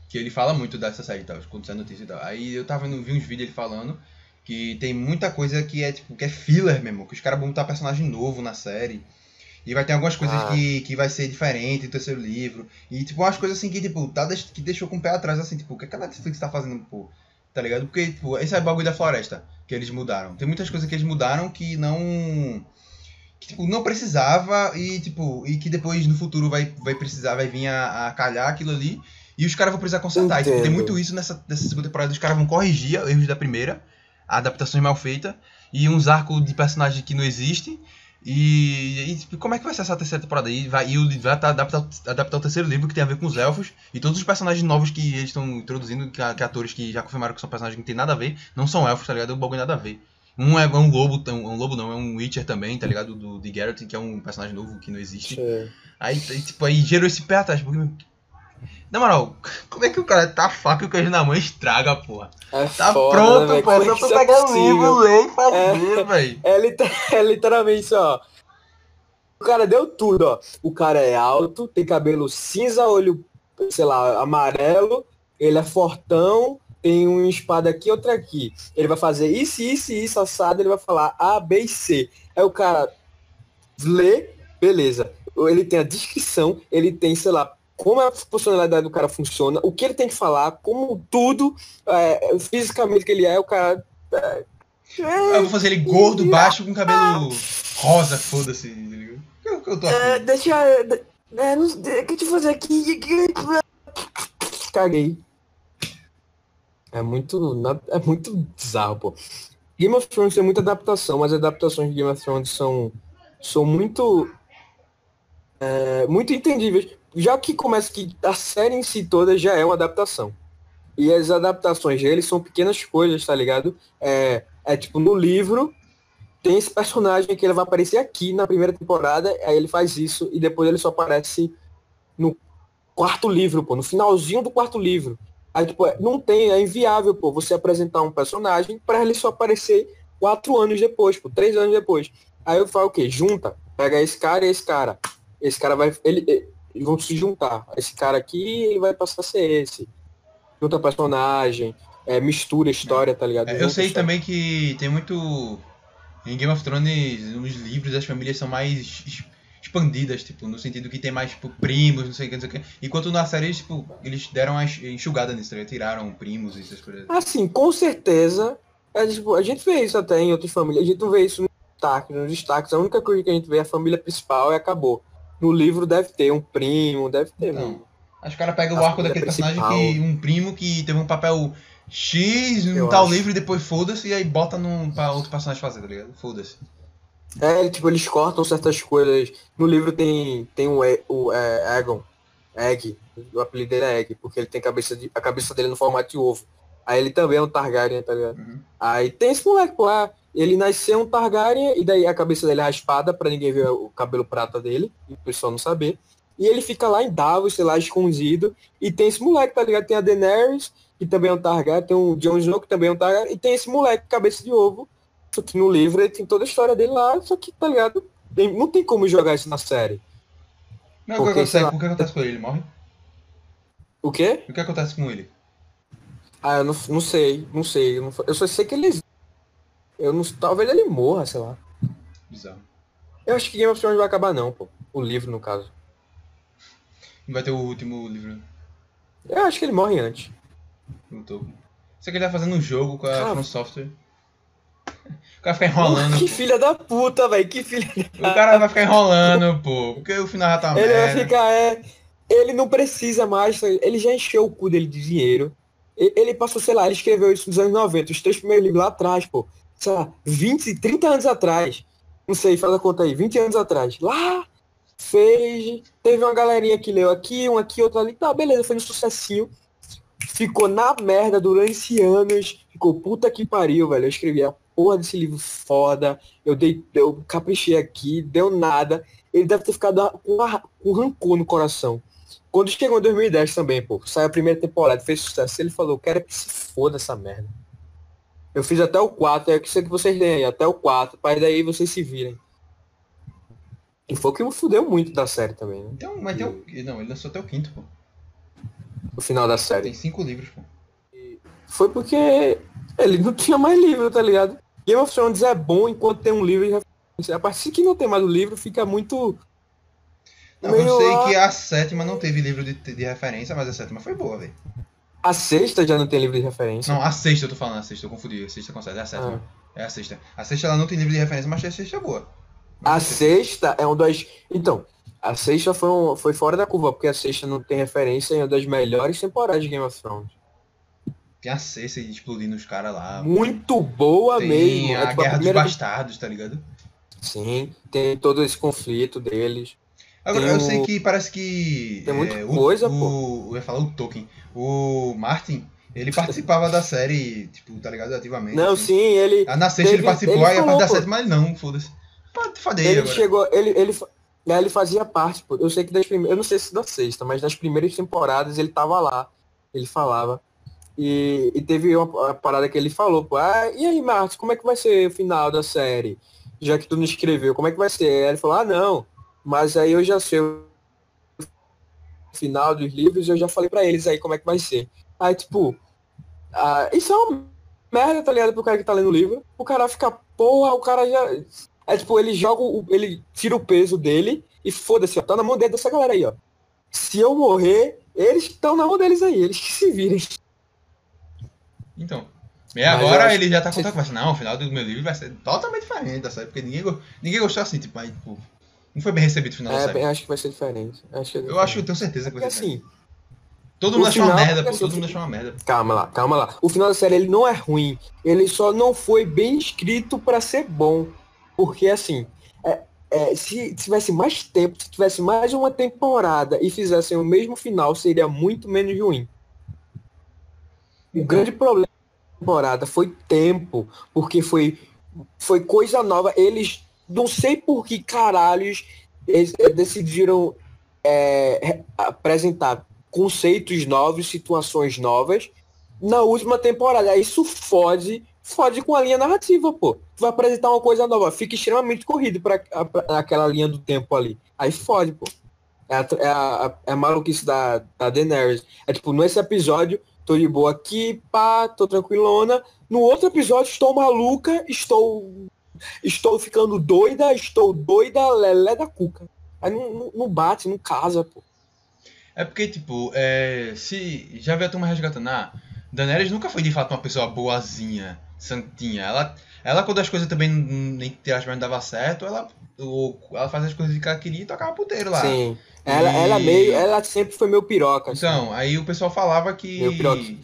que ele fala muito dessa série e tal, quando sai notícia e tal. Aí eu tava vendo, vi uns vídeos ele falando que tem muita coisa que é tipo, que é filler mesmo, que os caras vão botar personagem novo na série. E vai ter algumas coisas ah. que, que vai ser diferente do terceiro livro. E, tipo, umas coisas assim que, tipo, tá, que deixou com o pé atrás, assim, tipo, o que, é que a Netflix tá fazendo, pô? Tá ligado? Porque, tipo, esse é o bagulho da floresta que eles mudaram. Tem muitas coisas que eles mudaram que não. Que, tipo, não precisava e, tipo, e que depois no futuro vai, vai precisar, vai vir a, a calhar aquilo ali. E os caras vão precisar consertar. E, tipo, tem muito isso nessa, nessa segunda temporada. Os caras vão corrigir erros da primeira, adaptações mal feitas, e uns arcos de personagem que não existem e, e tipo, como é que vai ser essa terceira temporada aí? Vai, e vai adaptar, adaptar o terceiro livro que tem a ver com os elfos e todos os personagens novos que eles estão introduzindo, que, que, atores que já confirmaram que são personagens que não tem nada a ver, não são elfos, tá ligado? É um bagulho nada a ver. Um é um lobo, um, um, lobo não, é um Witcher também, tá ligado? Do, de Geralt, que é um personagem novo que não existe. Aí, tipo, aí gerou esse pé atrás, porque na moral, como é que o cara tá faca e o queijo na mão estraga, porra? É tá foda, pronto, né, pô. Só pegar o livro, ler e fazer, é, velho. É, é literalmente, ó. O cara deu tudo, ó. O cara é alto, tem cabelo cinza, olho, sei lá, amarelo, ele é fortão, tem uma espada aqui, outra aqui. Ele vai fazer isso, isso isso, assado, ele vai falar A, B e C. Aí o cara lê, beleza. Ele tem a descrição, ele tem, sei lá, como a personalidade do cara funciona, o que ele tem que falar, como tudo, é, fisicamente que ele é, o cara. É, eu vou fazer ele gordo, baixo, com cabelo rosa, foda-se. Eu, eu tô é, deixa. É, não, o que te fazer aqui? Caguei. É muito. É muito bizarro, pô. Game of Thrones tem muita adaptação, mas as adaptações de Game of Thrones são, são muito. É, muito entendíveis já que começa que a série em si toda já é uma adaptação. E as adaptações deles são pequenas coisas, tá ligado? É, é tipo, no livro, tem esse personagem que ele vai aparecer aqui na primeira temporada, aí ele faz isso, e depois ele só aparece no quarto livro, pô, no finalzinho do quarto livro. Aí, tipo, é, não tem, é inviável, pô, você apresentar um personagem para ele só aparecer quatro anos depois, pô, três anos depois. Aí eu falo o quê? Junta, pega esse cara e esse cara. Esse cara vai. Ele, e vão se juntar. Esse cara aqui ele vai passar a ser esse. Junta personagem, é, mistura história, tá ligado? É, eu sei também que tem muito. Em Game of Thrones, nos livros, as famílias são mais expandidas, tipo, no sentido que tem mais, tipo, primos, não sei o que, não sei o que. Enquanto na série, tipo, eles deram uma enxugada nisso, tá tiraram primos e essas coisas. Assim, com certeza. É, tipo, a gente vê isso até em outras famílias. A gente não vê isso no destaque, nos destaques. A única coisa que a gente vê é a família principal e acabou. No livro deve ter um primo, deve ter. Não. Acho que o cara pega o arco daquele personagem que. Um primo que teve um papel X no tal acho. livro e depois foda-se e aí bota num, pra outro personagem fazer, tá ligado? Foda-se. É, tipo, eles cortam certas coisas. No livro tem, tem o, o é, Egon, Egg, o apelido dele é Egg, porque ele tem cabeça de, a cabeça dele no formato de ovo. Aí ele também é um Targaryen, tá ligado? Uhum. Aí tem esse moleque lá, ele nasceu um Targaryen e daí a cabeça dele é raspada para ninguém ver o cabelo prata dele, e o pessoal não saber. E ele fica lá em Davos, sei lá, escondido. E tem esse moleque, tá ligado? Tem a Daenerys, que também é um Targaryen, tem o Jon Snow, que também é um Targaryen, e tem esse moleque, cabeça de ovo. Só que no livro ele tem toda a história dele lá, só que, tá ligado? Não tem como jogar isso na série. Não, Porque, o, que acontece, lá, o que acontece com ele? Ele morre? O quê? O que acontece com ele? Ah, eu não, não sei, não sei. Eu, não, eu só sei que ele eu não. Talvez ele morra, sei lá. Bizarro. Eu acho que Game of Thrones vai acabar não, pô. O livro, no caso. Não vai ter o último livro. Eu acho que ele morre antes. Não tô. Você que ele tá fazendo um jogo com a From Software. O cara fica enrolando. Que filha da puta, velho. Que filha da... O cara vai ficar enrolando, pô. Porque o final já tá Ele merda. vai ficar, é. Ele não precisa mais. Ele já encheu o cu dele de dinheiro. Ele passou, sei lá, ele escreveu isso nos anos 90, os três primeiros livros lá atrás, pô sei lá, 20, 30 anos atrás. Não sei, faz a conta aí, 20 anos atrás. Lá fez. Teve uma galerinha que leu aqui, um aqui, outro ali. Tá, beleza, foi um sucessinho. Ficou na merda durante anos. Ficou puta que pariu, velho. Eu escrevi a porra desse livro foda. Eu dei, eu caprichei aqui, deu nada. Ele deve ter ficado com, com rancor no coração. Quando chegou em 2010 também, pô, saiu a primeira temporada, fez sucesso, ele falou, quero que se foda essa merda. Eu fiz até o 4, é que sei que vocês leem, até o 4, para daí vocês se virem. E foi o que me fudeu muito da série também, né? Então, mas tem o... Não, ele lançou até o quinto, pô. O final da série. Tem cinco livros, pô. Foi porque ele não tinha mais livro, tá ligado? Game of Thrones é bom enquanto tem um livro de referência. A partir que não tem mais o livro, fica muito. Não, eu sei que a sétima não teve livro de, de referência, mas a sétima foi boa, velho. A sexta já não tem livro de referência. Não, a sexta eu tô falando, a sexta, eu confundi. A sexta consegue, é a sétima. Ah. É a sexta. A sexta ela não tem livro de referência, mas a sexta é boa. A sexta é um das. Então, a sexta foi, um... foi fora da curva, porque a sexta não tem referência e é uma das melhores temporadas de Game of Thrones. Tem a Cersei explodindo os caras lá. Muito boa tem mesmo. a é, tipo, Guerra a primeira... dos Bastardos, tá ligado? Sim, tem todo esse conflito deles. Agora, tem eu sei que parece que. Tem muita é, coisa, o, pô. O, eu ia falar o Tolkien. O Martin, ele participava da série, tipo, tá ligado? Ativamente. Não, assim. sim, ele. A na sexta ele participou, ele aí a parte da sétima, mas não, foda-se. Ele agora. chegou, ele, ele, ele fazia parte, pô. Eu sei que das primeiras. Eu não sei se da sexta, mas nas primeiras temporadas ele tava lá. Ele falava. E, e teve uma, uma, parada que ele falou, pô, ah, e aí, Marcos, como é que vai ser o final da série? Já que tu não escreveu, como é que vai ser? Aí ele falou, ah, não, mas aí eu já sei o final dos livros, eu já falei para eles aí como é que vai ser. Aí, tipo, ah, isso é uma merda, tá ligado, pro cara que tá lendo o livro. O cara fica, porra, o cara já. É tipo, ele joga, o, ele tira o peso dele e foda-se, ó, tá na mão dessa galera aí, ó. Se eu morrer, eles estão na mão deles aí, eles que se virem. Então. E agora ele já tá contando essa. Não, o final do meu livro vai ser totalmente diferente série, porque ninguém, ninguém gostou assim, tipo, aí, tipo, não foi bem recebido o final é, da série. acho que vai ser diferente. Acho que eu acho, eu tenho certeza que vai ser assim. Todo mundo achou uma merda, pô, assim, todo mundo achou uma merda. Calma lá, calma lá. O final da série ele não é ruim, ele só não foi bem escrito para ser bom. Porque assim, é, é, se tivesse mais tempo, se tivesse mais uma temporada e fizessem o mesmo final, seria muito menos ruim. O grande problema da temporada foi tempo, porque foi, foi coisa nova. Eles, não sei por que caralhos, eles decidiram é, apresentar conceitos novos, situações novas na última temporada. Isso fode, fode com a linha narrativa, pô. Vai apresentar uma coisa nova, fica extremamente corrido para aquela linha do tempo ali. Aí fode, pô. É a, é a, é a maluquice da, da Daenerys. É tipo, nesse episódio, tô de boa aqui, pá, tô tranquilona. No outro episódio, estou maluca, estou. Estou ficando doida, estou doida, lelé da cuca. Aí não, não, bate, não casa, pô. É porque, tipo, é, se já vê a turma resgatando, ah, Daenerys nunca foi de fato uma pessoa boazinha, santinha. Ela, ela quando as coisas também, entre aspas, não dava certo, ela, ou, ela fazia as coisas que ela queria e tocava puteiro lá. Sim. Ela, e... ela meio, ela sempre foi meu piroca. Assim. Então, aí o pessoal falava que.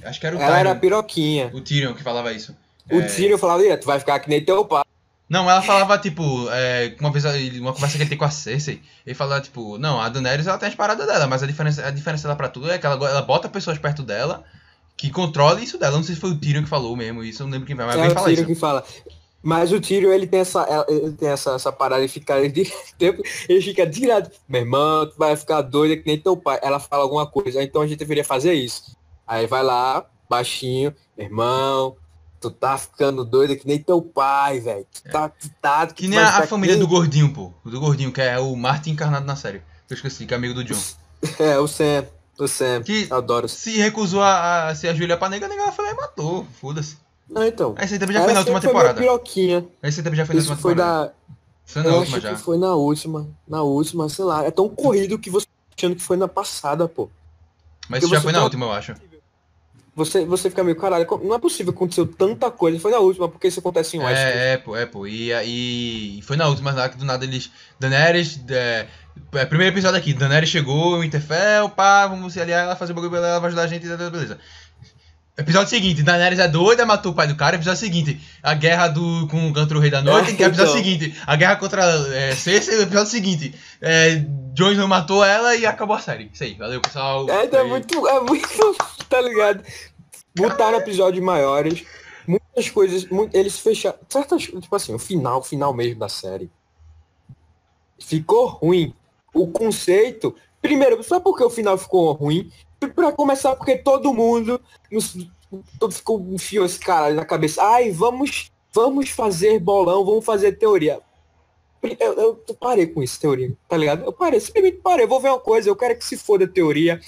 Acho que era o Ela Tyrion, era piroquinha. O Tyrion que falava isso. O é... Tyrion falava, tu vai ficar que nem teu pai. Não, ela falava, tipo, é, uma vez, uma conversa que ele tem com a Cersei, ele falava, tipo, não, a Daenerys, ela tem as paradas dela, mas a diferença, a diferença dela pra tudo é que ela, ela bota pessoas perto dela que controla isso dela. Não sei se foi o Tyrion que falou mesmo isso, não lembro quem vai, mas é alguém fala isso. o Tyrion que fala. Mas o Tyrion, ele tem essa, ele tem essa, essa parada de ficar de tempo, ele fica direto, meu irmão, tu vai ficar doida que nem teu pai. Ela fala alguma coisa, então a gente deveria fazer isso. Aí vai lá, baixinho, meu irmão, tu tá ficando doida que nem teu pai, velho. Tu tá, tu tá, que, que nem a, a família do gordinho, pô. Do gordinho, que é o Martin encarnado na série. Eu esqueci, que é amigo do John. É, o Sam. O Sam. Que adoro. Se recusou a, a se ajoelhar pra nega, a nega foi lá e matou. Foda-se. Não, então. Esse aí também já foi na última temporada. Piroquinha. Esse aí também já foi na última foi temporada. Da... Foi na eu última já. foi na última. Na última, sei lá. É tão corrido que você tá achando que foi na passada, pô. Mas isso já foi na tá... última, eu acho. Você, você fica meio, caralho, não é possível que aconteceu tanta coisa. Foi na última, porque isso acontece em Westeros. É, é, pô, é, pô. E, e foi na última, lá que do nada eles. Daenerys. É, é, primeiro episódio aqui, Daenerys chegou, Interfell, pá, vamos se aliar, ela fazer o bagulho, ela vai ajudar a gente, beleza. Episódio seguinte, Daenerys é doida, matou o pai do cara. Episódio seguinte, a guerra do, com o Canto Rei da Noite. É, episódio então. seguinte, a guerra contra é, Cersei. Episódio seguinte, é, Jon não matou ela e acabou a série. Isso aí, valeu pessoal. É, é muito, é muito, tá ligado? Botaram episódios maiores, muitas coisas, muito, eles fecharam, certas, tipo assim, o final, o final mesmo da série. Ficou ruim. O conceito, primeiro, só porque o final ficou ruim, para começar, porque todo mundo todo ficou enfiou esse cara na cabeça. Ai, vamos, vamos fazer bolão, vamos fazer teoria. eu, eu, eu parei com isso, teoria, tá ligado? Eu parei, simplesmente parei, eu vou ver uma coisa, eu quero que se foda teoria.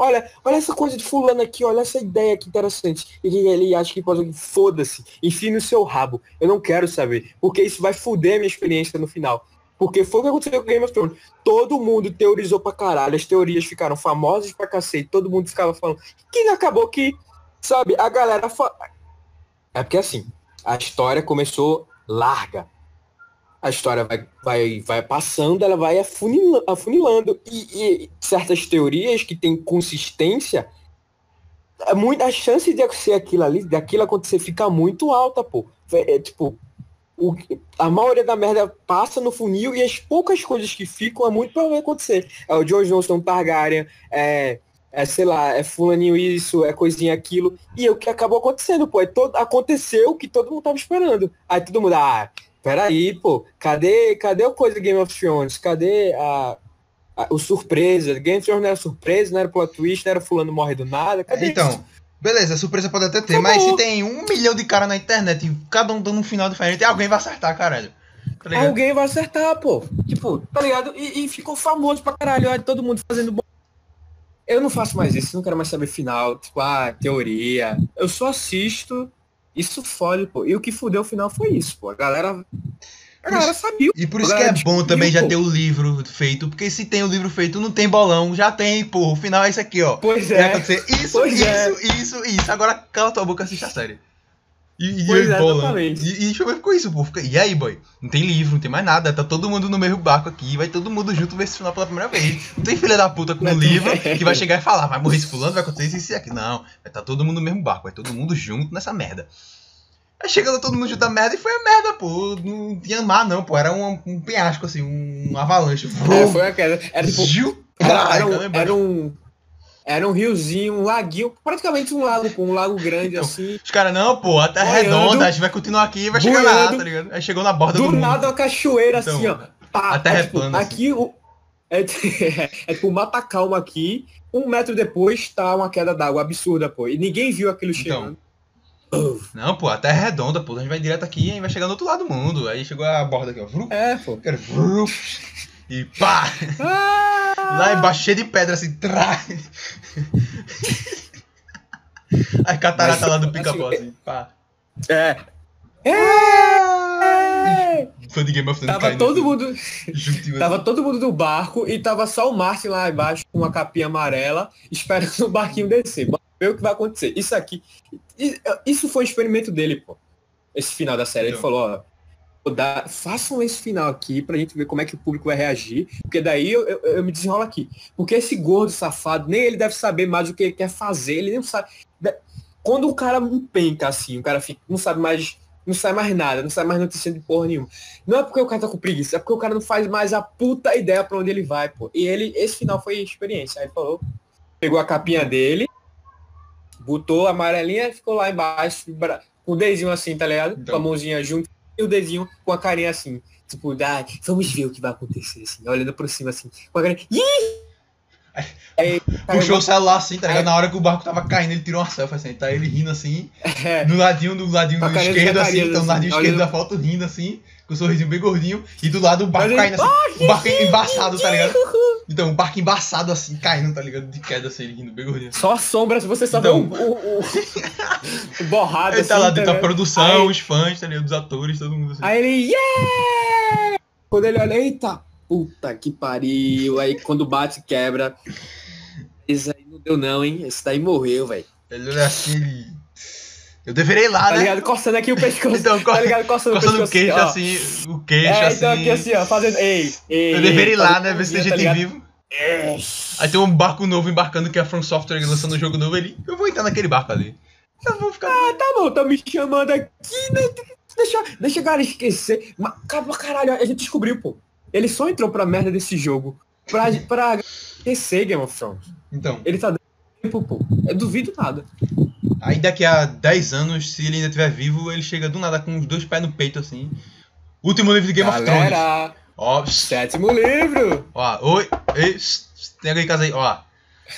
Olha, olha essa coisa de fulano aqui, olha essa ideia aqui interessante. E ele acha que pode. Foda-se. Enfim no seu rabo. Eu não quero saber. Porque isso vai fuder a minha experiência no final. Porque foi o que aconteceu com Game of Thrones. Todo mundo teorizou pra caralho. As teorias ficaram famosas pra cacete. Todo mundo ficava falando. Que acabou que, sabe, a galera. Fa... É porque assim, a história começou larga a história vai, vai, vai passando, ela vai afunilando. E, e certas teorias que têm consistência, é a chance de acontecer aquilo ali, daquilo acontecer fica muito alta, pô. É, é, tipo, o, a maioria da merda passa no funil e as poucas coisas que ficam é muito provável acontecer. É o George Johnson Targaryen, é, é, sei lá, é fulaninho isso, é coisinha aquilo. E é o que acabou acontecendo, pô. É todo, aconteceu o que todo mundo tava esperando. Aí todo mundo, ah, Peraí, pô, cadê, cadê o coisa Game of Thrones? Cadê a, a, o surpresa? Game of Thrones não era surpresa, não era plot twist, não era fulano morre do nada. Cadê então, isso? Beleza, surpresa pode até ter, mas se tem um milhão de cara na internet e cada um dando um final diferente, alguém vai acertar, caralho. Tá alguém vai acertar, pô. Tipo, tá ligado? E, e ficou famoso pra caralho, olha, todo mundo fazendo bom. Eu não faço mais isso, não quero mais saber final, tipo, ah, teoria. Eu só assisto isso fode, pô. E o que fudeu o final foi isso, pô. A galera. A galera sabia. E por isso que é bom também já ter o livro feito. Porque se tem o livro feito, não tem bolão. Já tem, pô. O final é isso aqui, ó. Pois é. Vai acontecer isso, pois isso, é. isso, isso. Agora cala tua boca e assiste a série. E, pois é, bola. E, e deixa eu ver ficou isso, pô. E aí, boy? Não tem livro, não tem mais nada. Tá todo mundo no mesmo barco aqui. Vai todo mundo junto ver esse final pela primeira vez. Não tem filha da puta com um livro que vai chegar e falar, vai morrer esse fulano, vai acontecer isso e aqui. Não. Vai estar tá todo mundo no mesmo barco. Vai todo mundo junto nessa merda. Aí chegando todo mundo junto da merda e foi a merda, pô. Não tinha mar, não, pô. Era um, um penhasco, assim, um avalanche. É, foi a queda. Era tipo. Era, era, um, era, um, era um riozinho, um laguinho, praticamente um lago, pô, um lago grande então, assim. Os caras, não, pô, a terra é redonda, a gente vai continuar aqui e vai chegar lá, tá ligado? Aí chegou na borda do. Do nada uma cachoeira então, assim, ó. Pá, a terra é, tipo, plana. Aqui assim. o. É, é, é tipo mata calma aqui. Um metro depois tá uma queda d'água absurda, pô. E ninguém viu aquilo então, chegando. Então, não, pô, a Terra é redonda, pô. A gente vai direto aqui e vai chegar no outro lado do mundo. Aí chegou a borda aqui, ó. Vru, é, pô. Quero vru, e pá! Ah! Lá embaixo, cheio de pedra, assim, trás. A catarata Mas, lá do pica-pau, assim, pá. É. É! Fã de Game of Thrones Tava todo assim, mundo. tava assim. todo mundo no barco e tava só o Martin lá embaixo com uma capinha amarela, esperando o barquinho descer ver o que vai acontecer. Isso aqui, isso foi o experimento dele, pô. Esse final da série. Ele falou, ó, dá, façam esse final aqui pra gente ver como é que o público vai reagir, porque daí eu, eu, eu me desenrolo aqui. Porque esse gordo safado, nem ele deve saber mais o que ele quer fazer, ele nem sabe. Quando o cara empenca assim, o cara fica, não sabe mais, não sabe mais nada, não sabe mais notícia de porra nenhuma. Não é porque o cara tá com preguiça, é porque o cara não faz mais a puta ideia pra onde ele vai, pô. E ele, esse final foi experiência. Aí falou, pegou a capinha dele, botou a amarelinha ficou lá embaixo, com o dedinho assim, tá ligado? Então. Com a mãozinha junto e o dedinho com a carinha assim. Tipo, ah, vamos ver o que vai acontecer, assim, olhando por cima assim, com a carinha. Aí, Puxou o celular assim, tá ligado? Aí, Na hora que o barco tava caindo, ele tirou uma selfie assim, tá ele rindo assim, é, no ladinho, do ladinho do esquerdo, assim, então no ladinho assim, esquerdo da foto rindo assim, com o um sorrisinho bem gordinho, e do lado o barco caindo assim, o barco embaçado, tá ligado? Então, um barco embaçado assim, caindo, tá ligado? De queda, assim, ele rindo bem gordinho. Só a sombra, se você só então, vê o, o, o, o borrado ele tá assim, lá dentro tá da produção, aí, os fãs, tá ligado? Os atores, todo mundo assim. Aí ele, yeah! Quando ele olha, eita, puta que pariu. Aí quando bate, quebra. Esse aí não deu não, hein? Esse daí morreu, velho. Ele olha assim, ele... Eu deveria ir lá, tá né? ligado? Coçando aqui o pescoço. então, tá ligado? Coçando, coçando o queixo, assim, o queixo, é, assim. então aqui assim, ó, fazendo... Ei, ei, Eu deveria ir lá, né? Ver se tem gente tá vivo. Aí tem um barco novo embarcando que é a From Software lançando um jogo novo ali. Eu vou entrar naquele barco ali. Eu vou ficar. Ah, tá bom, tá me chamando aqui, né? Deixa, deixa a galera esquecer. Mas, caralho, a gente descobriu, pô. Ele só entrou pra merda desse jogo pra, pra esquecer Game of Thrones. Então. Ele tá tempo, pô. Eu duvido nada. Aí daqui a 10 anos, se ele ainda estiver vivo, ele chega do nada com os dois pés no peito assim. Último livro de Game galera. of Thrones. Ó, sétimo livro. Ó, oi, ei, tem alguém em casa aí, ó.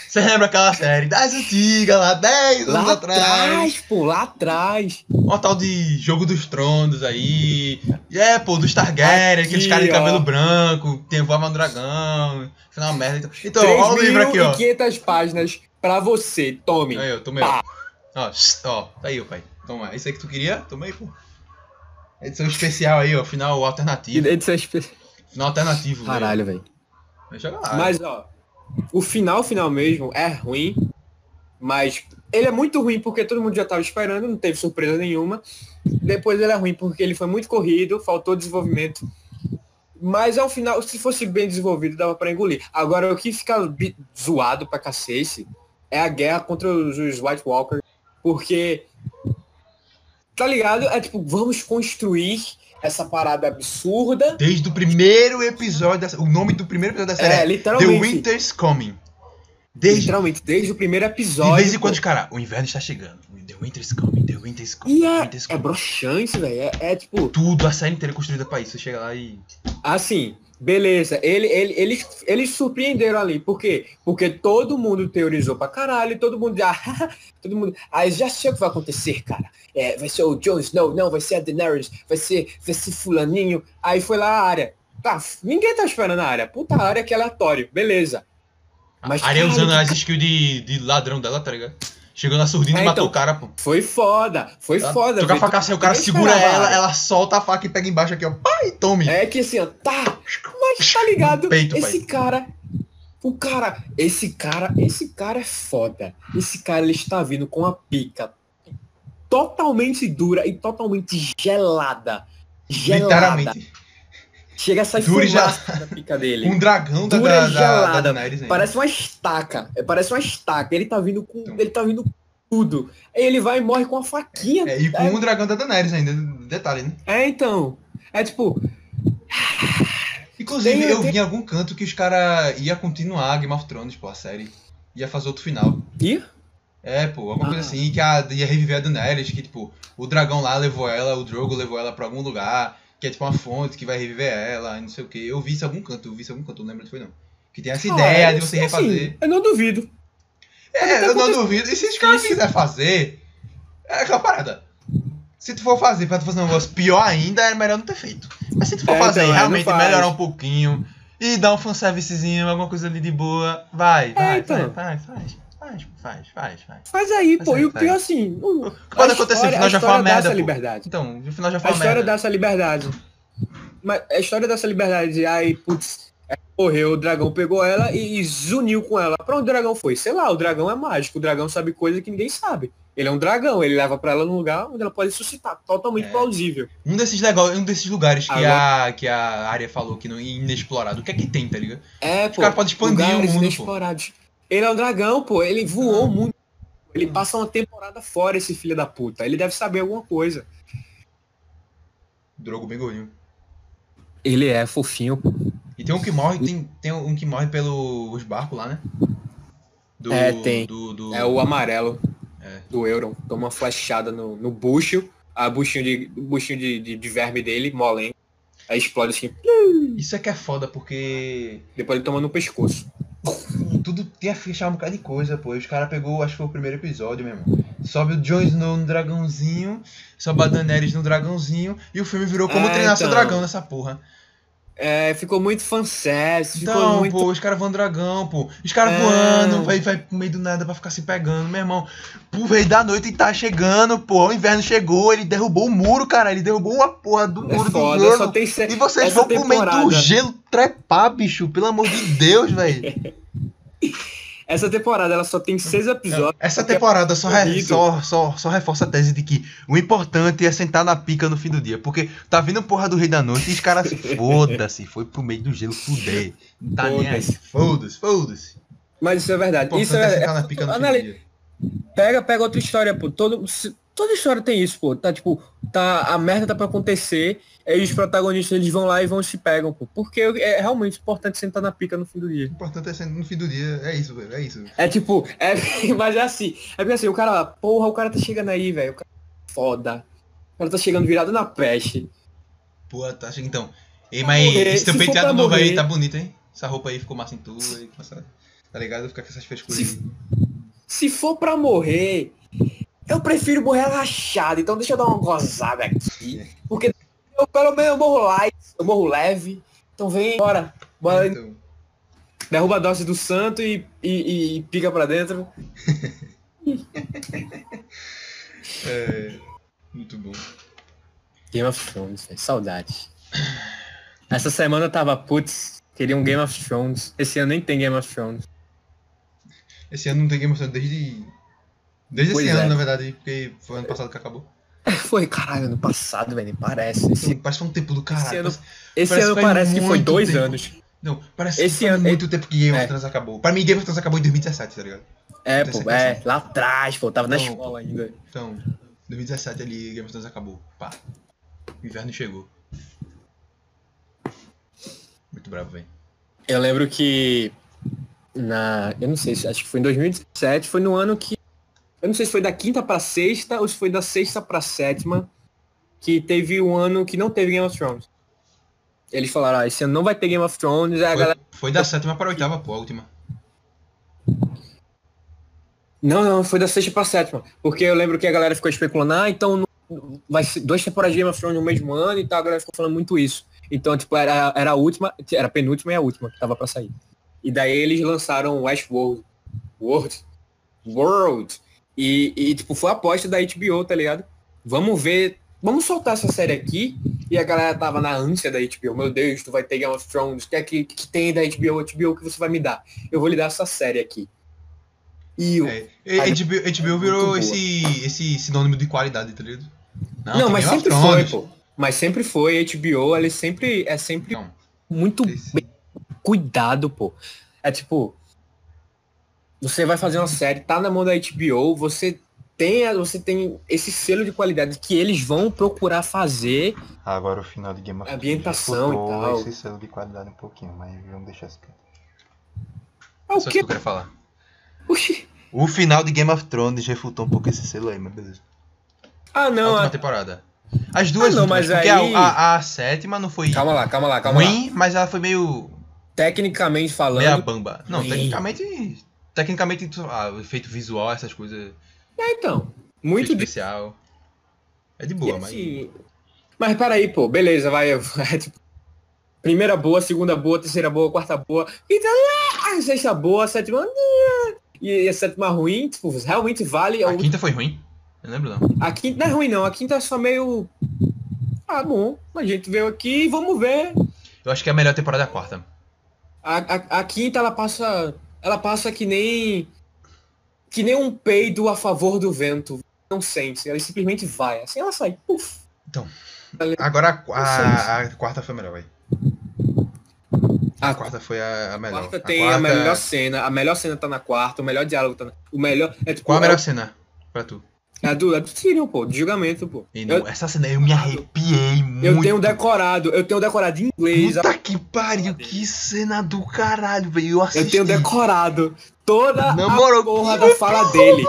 Você lembra aquela série das antigas, lá 10 anos Lá atrás? atrás, pô, lá atrraz. Um tal de Jogo dos Tronos aí. E é, pô, dos Targaryen, Aqui, aqueles caras de cabelo branco, tem voava no dragão. Final merda. Então, então olha o livro aqui, ó. 3.500 páginas pra você, tome. Aí, ó, tomei. Ó, ó, tá aí, ó, pai. Toma, isso aí que tu queria? Toma aí, pô. Edição especial aí, ó, final alternativo. Edição espe- Final alternativo. Caralho, velho. Mas, ó, o final, final mesmo, é ruim. Mas ele é muito ruim porque todo mundo já tava esperando, não teve surpresa nenhuma. Depois ele é ruim porque ele foi muito corrido, faltou desenvolvimento. Mas ao final, se fosse bem desenvolvido, dava pra engolir. Agora, o que fica zoado pra cacete é a guerra contra os, os White Walkers. Porque, tá ligado? É tipo, vamos construir essa parada absurda. Desde o primeiro episódio, da... o nome do primeiro episódio da série É, é, The literalmente. Winter's Coming. Desde... Literalmente, desde o primeiro episódio. De vez em quando, cara, o inverno está chegando. The Winter's Coming, The Winter's Coming, E The é, é Coming. broxante, velho. É, é tipo, Tudo, a série inteira é construída pra isso. Você chega lá e... assim, beleza. Ele, ele, eles, eles surpreenderam ali. Por quê? Porque todo mundo teorizou pra caralho, todo mundo já. todo mundo. Aí já sei o que vai acontecer, cara. É, vai ser o Jon Snow, não, vai ser a Daenerys, vai ser, vai ser fulaninho. Aí foi lá a área. Tá, ninguém tá esperando a área. Puta área que é aleatório. Beleza. Mas, a Arya caralho, usando as skills de, de ladrão dela, tá ligado? Chegou na surdina É, e matou então, o cara, pô. Foi foda, foi Ela foda. Toca a faca assim, o cara segura ela, área. ela solta a faca e pega embaixo aqui, ó. Pai, tome. É que assim, ó, tá, mas tá ligado? Peito, esse pai. cara, o cara, esse cara, esse cara é foda. Esse cara, ele está vindo com a pica totalmente dura e totalmente gelada. Gelada. Literalmente. Chega a sair Dura e fumaça da pica dele. Um dragão da, Dura da, e da. Daenerys? Parece uma estaca. É, Parece uma estaca. Ele tá vindo com. Então. Ele tá vindo com tudo. Aí ele vai e morre com a faquinha. É, e com um dragão da Daenerys ainda, detalhe, né? É, então. É tipo, Inclusive, Tem- eu tem- vi em algum canto que os caras iam continuar Game of Thrones, pô, a série. Ia fazer outro final. ih, É, pô, alguma coisa Ah. assim, que a, ia reviver a Daenerys, que, tipo, o dragão lá levou ela, o Drogo levou ela pra algum lugar, que é, tipo, uma fonte que vai reviver ela, e não sei o que. Eu vi isso em algum canto, eu vi isso em algum canto, não lembro onde foi, não. Que tem essa ah, ideia é, de você assim, refazer. eu não duvido. É, eu não duvido. E se os caras quiserem fazer, é aquela parada. Se tu for fazer pra tu fazer um negócio pior ainda, é melhor não ter feito. Mas se tu for É, fazer então, e é, realmente faz. melhorar um pouquinho e dar um fanservicezinho, alguma coisa ali de boa, vai, vai, então. faz, faz, faz, faz, faz, faz. Faz aí, Faz pô. aí, E o pior assim. o- O que pode a acontecer, o história- final a já foi uma história merda, essa liberdade. Então, final já foi A uma história merda. dá essa liberdade. Mas a história dessa liberdade de, ai, putz, é, morreu, o dragão pegou ela e zuniu com ela. Pra onde o dragão foi? Sei lá, o dragão é mágico, o dragão sabe coisa que ninguém sabe. Ele é um dragão, ele leva pra ela num lugar onde ela pode suscitar. Totalmente É. plausível. Um desses, negócios, um desses lugares que, Agora- a, que a área falou que não é inexplorado, o que é que tem, tá ligado? É, Os pô. caras podem expandir o mundo, pô. Ele é um dragão, pô. Ele voou Ah. muito. Ele passa uma temporada fora, esse filho da puta. Ele deve saber alguma coisa. Drogo bem gordinho. Ele é fofinho, pô. E tem um que morre, tem, tem um que morre pelos barcos lá, né? Do, É, tem. Do, do- É o amarelo É. do Euron. Toma uma flechada no, no bucho. A buchinho de, buchinho de, de, de verme dele, molengo. Aí explode assim. Isso é que é foda, porque Depois ele toma no pescoço. Tudo tinha fechar um bocado de coisa, pô. Os caras pegou, acho que foi o primeiro episódio mesmo. Sobe o Jon Snow no dragãozinho, sobe a Daenerys no dragãozinho, e o filme virou como É, treinar seu então. dragão nessa porra. É, ficou muito fanservice. Ficou Então, muito. pô, os caras vão dragão, pô. Os caras É. voando, vai, vai pro meio do nada pra ficar se pegando, meu irmão. Pro rei da noite tá chegando, pô. O inverno chegou, ele derrubou o muro, cara. Ele derrubou uma porra do É muro foda, gelo. só tem se- E vocês essa vão pro meio do temporada. gelo trepar, bicho. Pelo amor de Deus, velho. Essa temporada ela só tem seis episódios. Essa é temporada só, re- só, só, só reforça a tese de que o importante é sentar na pica no fim do dia. Porque tá vindo porra do Rei da Noite e os caras, foda-se, foi pro meio do gelo fuder. Não tá nem aí. Foda-se. Foda-se. Mas isso é verdade. Isso é é. Pega, pega outra história, pô. Todo, se- toda história tem isso, pô. Tá tipo, tá, a merda tá pra acontecer, aí os protagonistas eles vão lá e vão se pegam, pô. Porque é realmente importante sentar na pica no fim do dia. O importante é sentar no fim do dia. É isso, velho. É isso. É tipo, é, mas é assim. É porque assim, o cara, porra, o cara tá chegando aí, velho. O cara é foda. O cara tá chegando virado na peste. Pô, tá chegando então. Ei, mas morrer, esse teu penteado novo aí morrer. tá bonito, hein? Essa roupa aí ficou massa em tu. Aí, Tá ligado? Ficar com essas frescuras. Se, se for pra morrer, eu prefiro morrer relaxado. Então deixa eu dar uma gozada aqui. Porque eu, pelo menos eu morro light, eu morro leve. Então vem, bora. bora Então, derruba a dose do santo e, e, e pica pra dentro. é, muito bom. Game of Thrones, velho. Saudade. Essa semana eu tava, putz, queria um Game of Thrones. Esse ano nem tem Game of Thrones. Esse ano não tem Game of Thrones desde. Desde Pois esse ano, é. na verdade, porque foi ano passado que acabou. Foi, caralho, ano passado, velho, parece. Esse, Então, parece que foi um tempo do caralho. esse ano, Parece- esse parece ano que parece que foi dois tempo. anos. Não, parece Esse que foi ano- muito tempo que Game é. of Thrones acabou. Pra mim, Game of Thrones acabou em 2017, tá ligado? É, pô, é é, lá atrás, pô, eu tava na Não, escola ainda. Então, 2017 ali, Game of Thrones acabou. Pá. O inverno chegou. Muito bravo, velho. Eu lembro que na. Eu não sei, se- acho que foi em 2017, foi no ano que. Eu não sei se foi da quinta pra sexta ou se foi da sexta pra sétima, que teve um ano que não teve Game of Thrones. Eles falaram, ah, esse ano não vai ter Game of Thrones, Foi, galera. foi da sétima para a oitava, pô, a última. Não, não, foi da sexta pra sétima. Porque eu lembro que a galera ficou especulando, ah, então vai ser duas temporadas de Game of Thrones no mesmo ano e tal, a galera ficou falando muito isso. Então, tipo, era, era a última, era a penúltima e a última que tava pra sair. E daí eles lançaram Westworld. World. World. E, e, tipo, foi a aposta da HBO, tá ligado? Vamos ver. Vamos soltar essa série aqui. E a galera tava na ânsia da HBO. Meu Deus, tu vai ter Game of Thrones. O que é que, que tem da HBO? HBO que você vai me dar? Eu vou lhe dar essa série aqui. E o É, HBO, HBO virou esse, esse sinônimo de qualidade, tá ligado? Não, tem mas sempre foi, pô. Mas sempre foi. HBO, ele sempre é sempre Não, muito esse- bem cuidado, pô. É tipo, você vai fazer uma série, tá na mão da HBO, você tem, a- você tem esse selo de qualidade que eles vão procurar fazer. Agora o final de Game of Thrones Ambientação e refutou tal. esse selo de qualidade um pouquinho, mas vamos deixar isso quieto. Ah, o só que eu queria falar. Oxi. O final de Game of Thrones refutou um pouco esse selo aí, mas beleza. Ah, a não. última a- temporada. As duas Ah, não, últimas, mas porque aí- a, a, a sétima não foi Calma lá, calma lá, calma lá. ruim, mas ela foi meio Tecnicamente falando, meia bamba. Não, Ruim. tecnicamente... Tecnicamente, ah, o efeito visual, essas coisas... é, então. Muito de especial. É de boa, E mas... assim, Mas peraí, pô, beleza, vai. é tipo, primeira boa, segunda boa, terceira boa, quarta boa, quinta, ah, sexta boa, sétima. ah, E a sétima ruim, tipo, realmente vale. A o- quinta foi ruim? Eu lembro não. A quinta não é ruim, não. A quinta é só meio. Ah, bom. A gente veio aqui e vamos ver. Eu acho que a melhor temporada é a quarta. A, a, a quinta, ela passa. Ela passa que nem. Que nem um peido a favor do vento. Não sente. Ela simplesmente vai. Assim ela sai. Puf. Agora a, a, a quarta foi a melhor, velho. A A quarta foi a, a A melhor. quarta tem a melhor cena. A melhor cena tá na quarta, o melhor diálogo tá na. O melhor. É, tipo, Qual a melhor cena pra tu? É a do, é do Tyrion, pô, de julgamento, pô. E não, Eu, essa cena eu me arrepiei muito. eu tenho decorado, eu tenho decorado em inglês. Puta que pariu, que cena do caralho, velho. Eu assisti. Eu tenho decorado toda a porra da fala dele.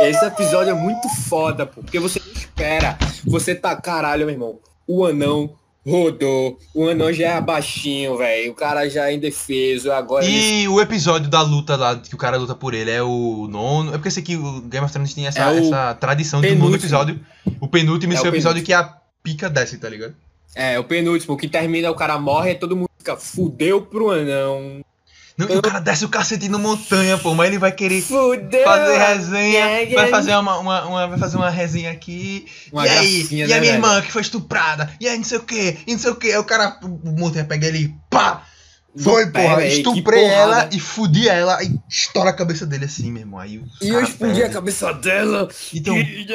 Esse episódio é muito foda, pô. Porque você não espera. Você tá, caralho, meu irmão. O anão rodou. O anão já é baixinho, velho. O cara já é indefeso. Agora ele E o episódio da luta lá, que o cara luta por ele, é o nono. É porque eu sei que o Game of Thrones tem essa, É o essa tradição de um nono penúltimo. episódio. O penúltimo É e o episódio que a pica desce, tá ligado? É, o penúltimo, que termina, o cara morre e todo mundo fica fudeu pro anão. Não, e o cara desce o cacete no montanha, pô, mas ele vai querer Fudeu! fazer resenha, Yeah, vai fazer uma, uma, uma- vai fazer uma resenha aqui. Uma e aí, gracinha, e né, a minha velho? irmã que foi estuprada, e aí não sei o que, e não sei o que. Aí o cara, o montanha pega ele e pá! Foi, porra, aí, estuprei ela e fudi ela e estoura a cabeça dele assim, meu irmão. Aí E eu explodi a cabeça dela. Então, E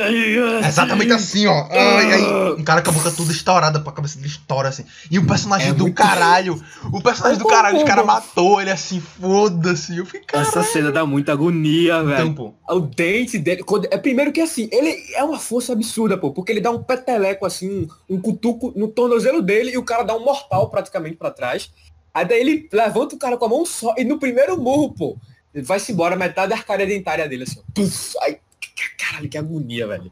exatamente assim, ó. Ai, ai, um cara com a boca toda estourada, a cabeça dele estoura assim. E o personagem É do caralho, o personagem do caralho, o cara matou ele assim, foda-se. Eu fiquei, cara. Essa cena dá muita agonia, velho. Então. O dente dele. quando- é primeiro que assim, ele é uma força absurda, pô. Porque ele dá um peteleco assim, um, um cutuco no tornozelo dele e o cara dá um mortal praticamente pra trás. Aí daí ele levanta o cara com a mão só e no primeiro murro, pô, vai-se embora metade da arcária dentária dele, assim. Puf, ai, caralho, que agonia, velho.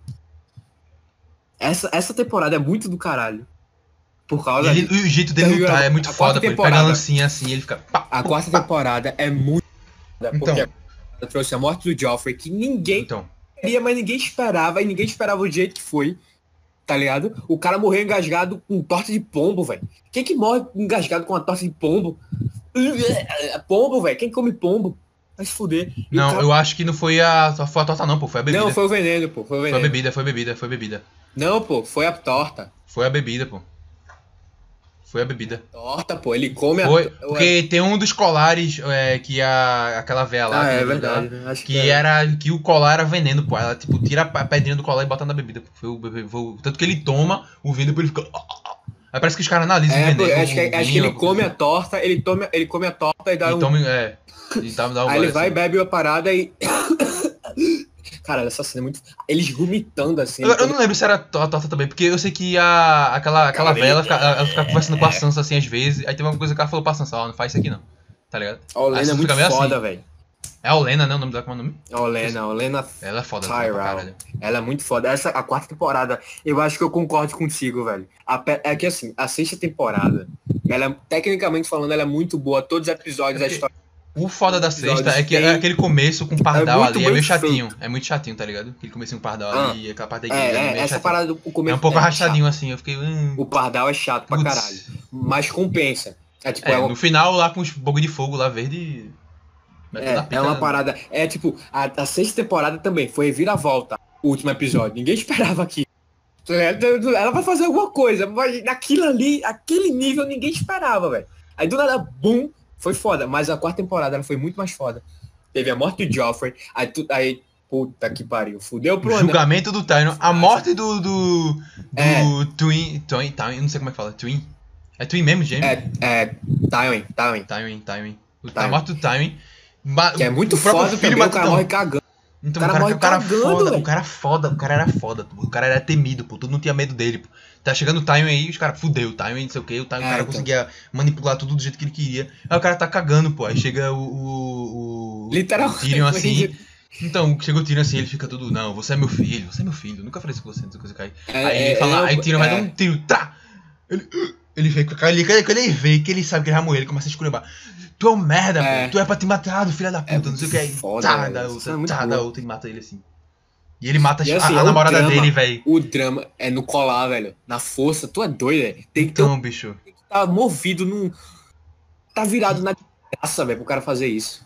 Essa, essa temporada é muito do caralho. Por causa E ele- o jeito dele lutar é muito foda, pô. Ele pega a lancinha assim, ele fica. pá, A quarta pá. temporada é muito foda, porque Então. ela trouxe a morte do Joffrey, que ninguém Então, queria, mas ninguém esperava, e ninguém esperava o jeito que foi. Tá ligado? O cara morreu engasgado com torta de pombo, velho. Quem que morre engasgado com uma torta de pombo? Pombo, velho. Quem come pombo? Vai se fuder. E não, cara- eu acho que não foi a, foi a torta, não, pô. Foi a bebida. Não, foi o veneno, pô. Foi o Foi a veneno. bebida, foi a bebida, foi a bebida. Não, pô, foi a torta. Foi a bebida, pô. Foi a bebida. Torta, pô. Ele come a Foi, to- porque tem um dos colares é, que a, aquela véia lá. Ah, é que- verdade. Acho Que é. era que o colar era veneno, pô. Ela, tipo, tira a pedrinha do colar e bota na bebida. Foi o, foi- o- tanto que ele toma o vinho, depois ele fica. Aí parece que os caras analisam o É, pô, veneno. acho, que, o acho que vinho, ele come a torta, ele, tome, ele come a torta e dá E um. toma, é. Dá, dá um Aí ele vai, assim. bebe a parada e. Cara, essa cena é muito. Eles vomitando assim. Eu, eu não lembro se era a torta também, porque eu sei que a, aquela, aquela Cara, velha, ela ele- fica, ela fica conversando com a Sansa assim às vezes. Aí teve uma coisa que ela falou pra Sansa, ó, não faz isso aqui não. Tá ligado? A Olena é muito foda, assim. velho. É a Olena, né? O nome dela, como é o nome? Olena, Olena, Ela é foda. Tyrell. ela é muito foda. Essa, a quarta temporada, eu acho que eu concordo contigo, velho. A é que assim, a sexta temporada, ela, é- tecnicamente falando, ela é muito boa. Todos os episódios, É a porque- história. O foda da sexta é que tem- aquele começo com o pardal muito ali é meio chatinho. É muito chatinho, tá ligado? Aquele comecinho com o pardal Ah. ali, aquela parte da É, igreja ali, é, meio essa chatinho. parada do o começo. É um pouco chato. arrastadinho assim, eu fiquei. Hum, O pardal é chato pra putz. caralho. Mas compensa. É tipo, É, é, uma- no final lá com os bogo de fogo lá verde. É, pica é uma na- parada. É tipo, a, a sexta temporada também foi reviravolta. O último episódio. Ninguém esperava aqui. Ela vai fazer alguma coisa, mas naquilo ali, aquele nível, ninguém esperava, velho. Aí do nada, bum, foi foda. Mas a quarta temporada ela foi muito mais foda. Teve a morte do Joffrey, aí, tu, aí puta que pariu, fudeu O pro anão. julgamento do Tyrion, a morte do. do. do É. Twin. Twin. Twin, não sei como é que fala. Twin. É Twin mesmo, Jamie? É, é, Tywin, Tywin. Tywin, Tywin. O- A morte do Tywin. Que é muito o foda filho também, o cara morre cagando. Então, O cara o cara, o cara cagando, foda, velho. o cara foda, o cara era foda, o cara era temido, pô, todo mundo tinha medo dele, pô. Tá chegando o Tywin aí, os caras fudeu, o Tywin, não sei o que, o, o É, cara então. conseguia manipular tudo do jeito que ele queria. Aí o cara tá cagando, pô, aí chega o... o, o Literalmente. o Tyrion assim, então, chega o Tyrion assim, ele fica tudo, não, você é meu filho, você é meu filho, nunca falei isso com você, não sei o que, cai. É, Aí é, ele fala, é, aí o Tyrion vai é. dar um tiro, tá! Ele, ele vê, quando ele, quando ele vê que ele sabe que ele vai morrer, ele começa a esculhambar. Tu é um merda, É. pô, tu é pra te matar, filha da puta, não sei o que. Aí, foda, tá, da é outra, muito tá, da outra e mata ele assim. E ele mata E a- assim, a, é um namorada drama. dele, velho. O drama é no colar, velho. Na força, tu é doido, velho. Tem que ter um Então, bicho. tá movido num. Tá virado na graça, velho, pro cara fazer isso.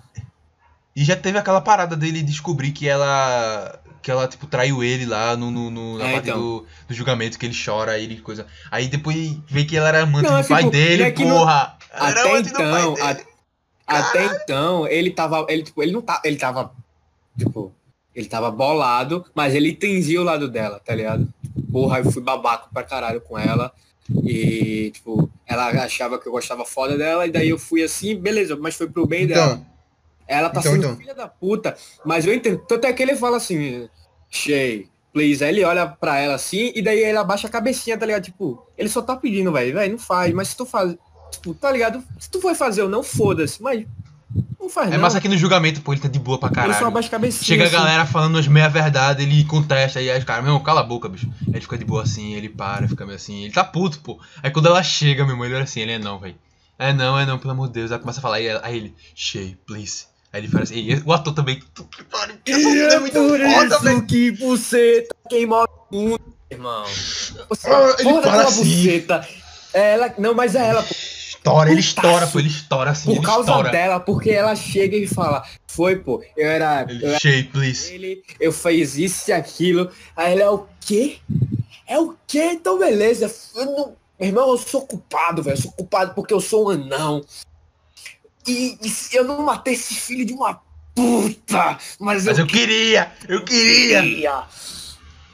E já teve aquela parada dele descobrir que ela. Que ela, tipo, traiu ele lá no, no- no- na É, parte então. do, do julgamento, que ele chora, aí ele coisa. Aí depois vê que ela era amante Não, do é pai tipo, dele, é no- porra! Era Até do pai então, dele. até então, ele tava. Ele, tipo, ele não tá. Ele tava. Tipo, ele tava bolado, mas ele entendia o lado dela, tá ligado? Porra, eu fui babaco pra caralho com ela. E, tipo, ela achava que eu gostava foda dela, e daí eu fui assim, beleza, mas foi pro bem dela. Ela tá Então, sendo então. filha da puta, mas eu entendo. Tanto é que ele fala assim, Shay, please. Aí ele olha pra ela assim, e daí ele abaixa a cabecinha, tá ligado? Tipo, ele só tá pedindo, velho, velho, não faz. Mas se tu faz, tipo, tá ligado? Se tu for fazer ou não, foda-se. Mas não faz É não. massa aqui no julgamento, pô, ele tá de boa pra ele só caralho. abaixa a cabecinha. Chega a assim. galera falando as meia verdade, ele contesta, e aí os caras, meu, cala a boca, bicho. Aí ele fica de boa assim, ele para, fica meio assim, ele tá puto, pô. Aí quando ela chega, meu irmão, ele olha assim, ele é não, velho. É não, é não, pelo amor de Deus. Aí começa a falar, aí ele, Shay, please. Aí ele fala assim, e o ator também. E Essa mulher é muito por foda, velho. que você tá quem mora no mundo, irmão. Você, Ah, ele fala assim. buceta. É ela, não, mas é ela, pô. Estoura, ele estoura, pô, ele estoura assim, Por causa estoura. dela, porque ela chega e fala, foi, pô, eu era. Eu era Shay, please. ele, eu fiz isso e aquilo. Aí ele é o quê? É o quê? Então beleza. Eu não... Meu irmão, eu sou culpado, velho. Eu sou culpado porque eu sou um anão. E, e eu não matei esse filho de uma puta. Mas, Mas eu eu queria, eu queria. queria.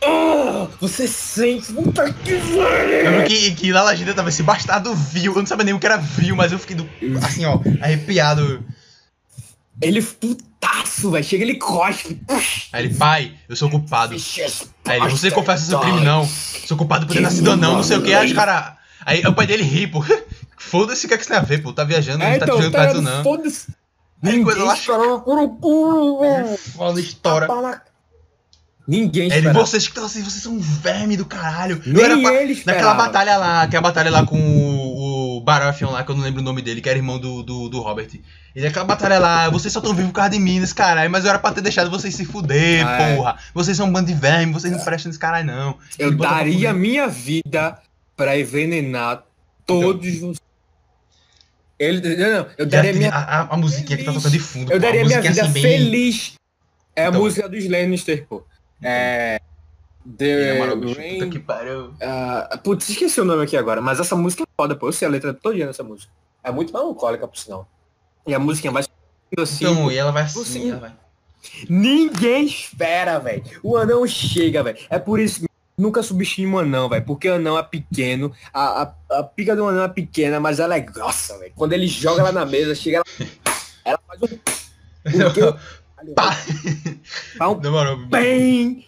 Ah, você sente. Puta que lembro que, que lá na agenda tava esse bastardo viu. Eu não sabia nem o que era viu, mas eu fiquei do, assim, ó, arrepiado. Ele putaço, velho. Chega ele cospe. Aí ele, pai, eu sou culpado. Aí ele, você confessa seu crime, não. Sou culpado por ter nascido anão, não sei o que. Aí os lei. cara. Aí o pai dele ri, pô. Foda-se o que é que você tem a ver, pô. Tá viajando, É, não tá então, tá perto, ligado? não. Foda-se. Coisa lá Ninguém esperava velho. Fala história. Tapa na- Ninguém Ele, esperava. vocês que estão assim, vocês são um verme do caralho. Nem era pra- ele esperava. Naquela batalha lá, que é a batalha lá com o, o Baratheon lá, que eu não lembro o nome dele, que era irmão do, do, do Robert. Ele, aquela batalha lá, vocês só estão vivos por causa de mim, nesse caralho, mas eu era pra ter deixado vocês se fuder, Ah, é. porra. Vocês são um bando de verme, vocês não prestam nesse caralho, não. Eu daria minha vida pra envenenar todos os. Ele, não, não, eu daria a, minha, a, a, a musiquinha que tá feliz. tocando de fundo. eu pô, daria a minha vida assim, bem- feliz. É a Então. música dos Lannister, pô. É. Ih, The bicho, Rain- puta que pariu. Ah, putz, esqueci o nome aqui agora, mas essa música é foda, pô. Eu sei a letra todinha dessa música. É muito melancólica, por sinal. E a vai subindo assim. Então, e ela vai assim, Você- ela vai. Ninguém espera, velho. O anão chega, velho. É por isso que nunca subestime o anão, velho. Porque o anão é pequeno. A, a, a pica do anão é pequena, mas ela é grossa, velho. Quando ele joga ela na mesa, chega ela. Ela faz um. Pá! Um Demorou. bem.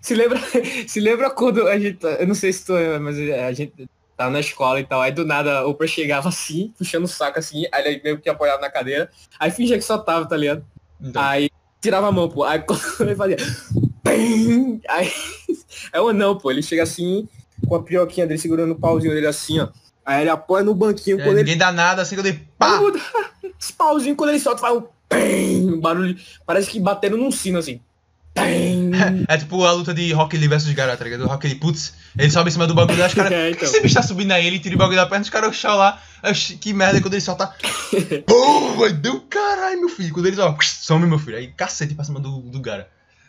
Se lembra, se lembra quando a gente. tá- Eu não sei se tu lembra, mas a gente tava na escola e tal. Aí do nada o Oprah chegava assim, puxando o saco assim, aí ele meio que apoiado na cadeira. Aí fingia que só tava, tá ligado? Então, Aí tirava a mão, pô. Aí quando ele fazia. Bem! Aí é o anão, pô. Ele chega assim, com a pioquinha dele segurando o pauzinho dele assim, ó. Aí ele apoia no banquinho é, quando ele. ninguém dá nada assim eu dei pá! Esse pauzinho quando ele solta, faz um. Bem! Um barulho. Parece que batendo num sino assim. Bem! É tipo a luta de Rock Lee versus Gara, tá ligado? Rock Lee, putz, ele sobe em cima do bagulho, os caras. É, então. esse bicho tá subindo aí, ele tira o bagulho da perna, os caras chão lá. Que merda, quando ele solta. Pô, vai deu caralho, meu filho. Quando ele só. Some, meu filho. Aí cacete pra cima do, do Gara.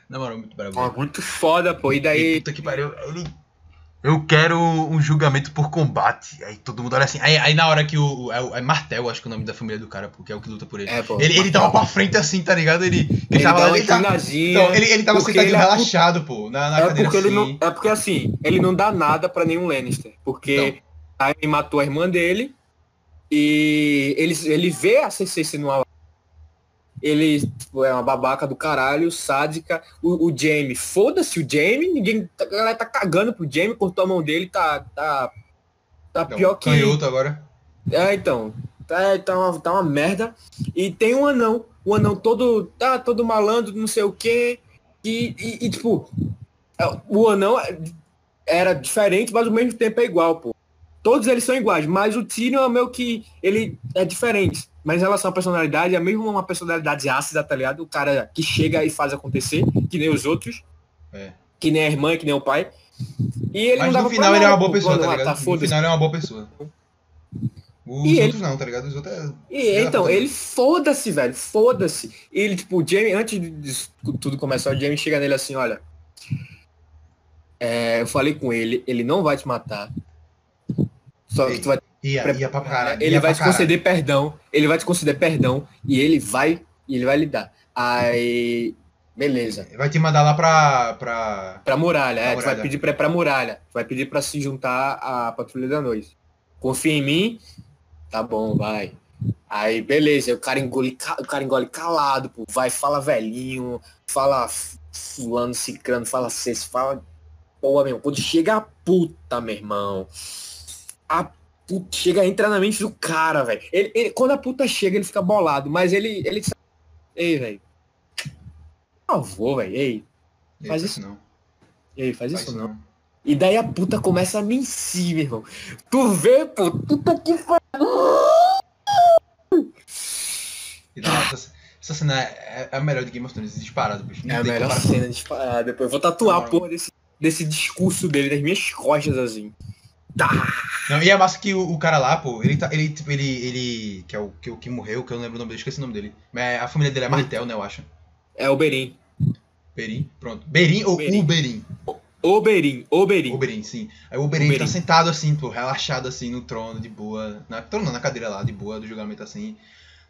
Na moral, muito bravo. Ó, muito foda, pô. E E daí. puta que pariu. Ele. Eu quero um julgamento por combate. Aí todo mundo olha assim. Aí, aí na hora que o. É, é Martel, acho que é o nome da família do cara, porque é o que luta por ele. É, pô. Ele, ele tava pra frente assim, tá ligado? Ele. Ele, Ele tava Ele, tava- então, ele, ele tava sentadinho ele é relaxado, pô. Na, na É cadeira porque, ele assim. não, é porque assim, ele não dá nada pra nenhum Lannister. Porque aí ele matou a irmã dele e ele, ele vê a Cersei sendo uma. Ele tipo, é uma babaca do caralho, sádica. O, o Jaime, foda-se o Jaime, ninguém. A galera tá cagando pro Jaime, cortou a mão dele, tá. Tá, tá Não, pior que. Canhoto agora. É, então. Tá, tá, uma, tá uma merda. E tem um anão. O anão todo. Tá todo malandro, não sei o quê. E, e, e, tipo. é, O anão era diferente, mas ao mesmo tempo é igual, pô. Todos eles são iguais, mas o Tyrion é meio que. Ele é diferente. Mas em relação à personalidade, é mesmo uma personalidade ácida, tá ligado? O cara que chega e faz acontecer, que nem os outros. É. Que nem a irmã, que nem o pai. E ele Mas no final ele é uma boa pessoa, tá ligado? tá, no final ele é uma boa pessoa. Os E ele- outros não, tá ligado? Os outros é. E, então, ele foda-se, velho, foda-se. Ele, tipo, o Jamie, antes de de tudo começar, o Jamie chega nele assim, olha. é, eu falei com ele, ele não vai te matar. Só que tu vai, Ia, ia pra caralho. ele ia vai te caralho. conceder perdão, ele vai te conceder perdão e ele vai, e ele vai lhe dar. Aí, beleza. Vai te mandar lá pra. pra... Pra muralha, Pra é, tu vai muralha. pedir pra pra muralha. Tu vai pedir pra se juntar à patrulha da noite. Confia em mim? Tá bom, vai. Aí, beleza, o cara engole, o cara engole calado, pô. Vai, fala velhinho, fala fulano, cicrano, fala cesse, fala. Pô, meu, quando chega a puta, meu irmão. A puta chega a entrar na mente do cara, velho. Ele, ele- quando a puta chega, ele fica bolado, mas ele. ele Ei, velho. Por favor, velho. Ei, Faz faz isso não. ei, faz Faz isso não. não. E daí a puta começa a me ensinar, meu irmão. Tu vê, pô, puta que dá- essa, cena é, é a melhor de Game of Thrones, disparado, bicho. Não É a melhor cena disparada. Depois eu vou tatuar a porra desse, desse discurso dele nas minhas costas, assim. Não, e é massa que o, o cara lá, pô, ele tá. Ele, tipo, ele, ele. Que é o que, o que morreu, que eu não lembro o nome dele, esqueci o nome dele. Mas a família dele é Martel, né, eu acho. É o Berim. Berim, pronto. Berim ou Berim. Uberim? Oberim, Oberim. Oberyn, sim. Aí o Oberyn Oberyn. tá sentado assim, pô, relaxado assim no trono, de boa. Na, trono não, na cadeira lá, de boa, do julgamento assim.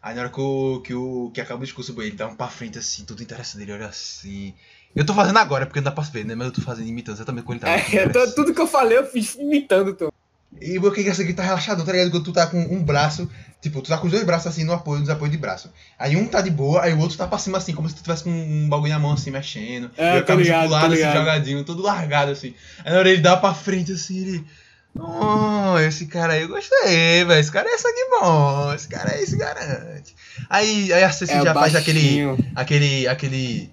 Aí na hora que o. que, o, que acaba o discurso, ele dá um pra frente assim, tudo interessante dele, olha assim. Eu tô fazendo agora, porque não dá pra ver, né? Mas eu tô fazendo imitando exatamente como ele tá. É, tô- tudo que eu falei eu fiz imitando, então. E o que é que tá relaxado, tá ligado? Quando tu tá com um braço, tipo, tu tá com os dois braços assim no apoio, nos apoios de braço. Aí um tá de boa, aí o outro tá pra cima assim, como se tu tivesse com um bagulho na mão assim, mexendo. É, e o tô cabo ligado, lado, tô assim, jogadinho, todo largado assim. Aí na hora ele dá pra frente assim, ele. Oh, esse cara aí eu gostei, velho. Esse cara é sangue bom, esse cara aí se garante. Aí, aí a Cersei É, já faz aquele. baixinho. aquele. aquele.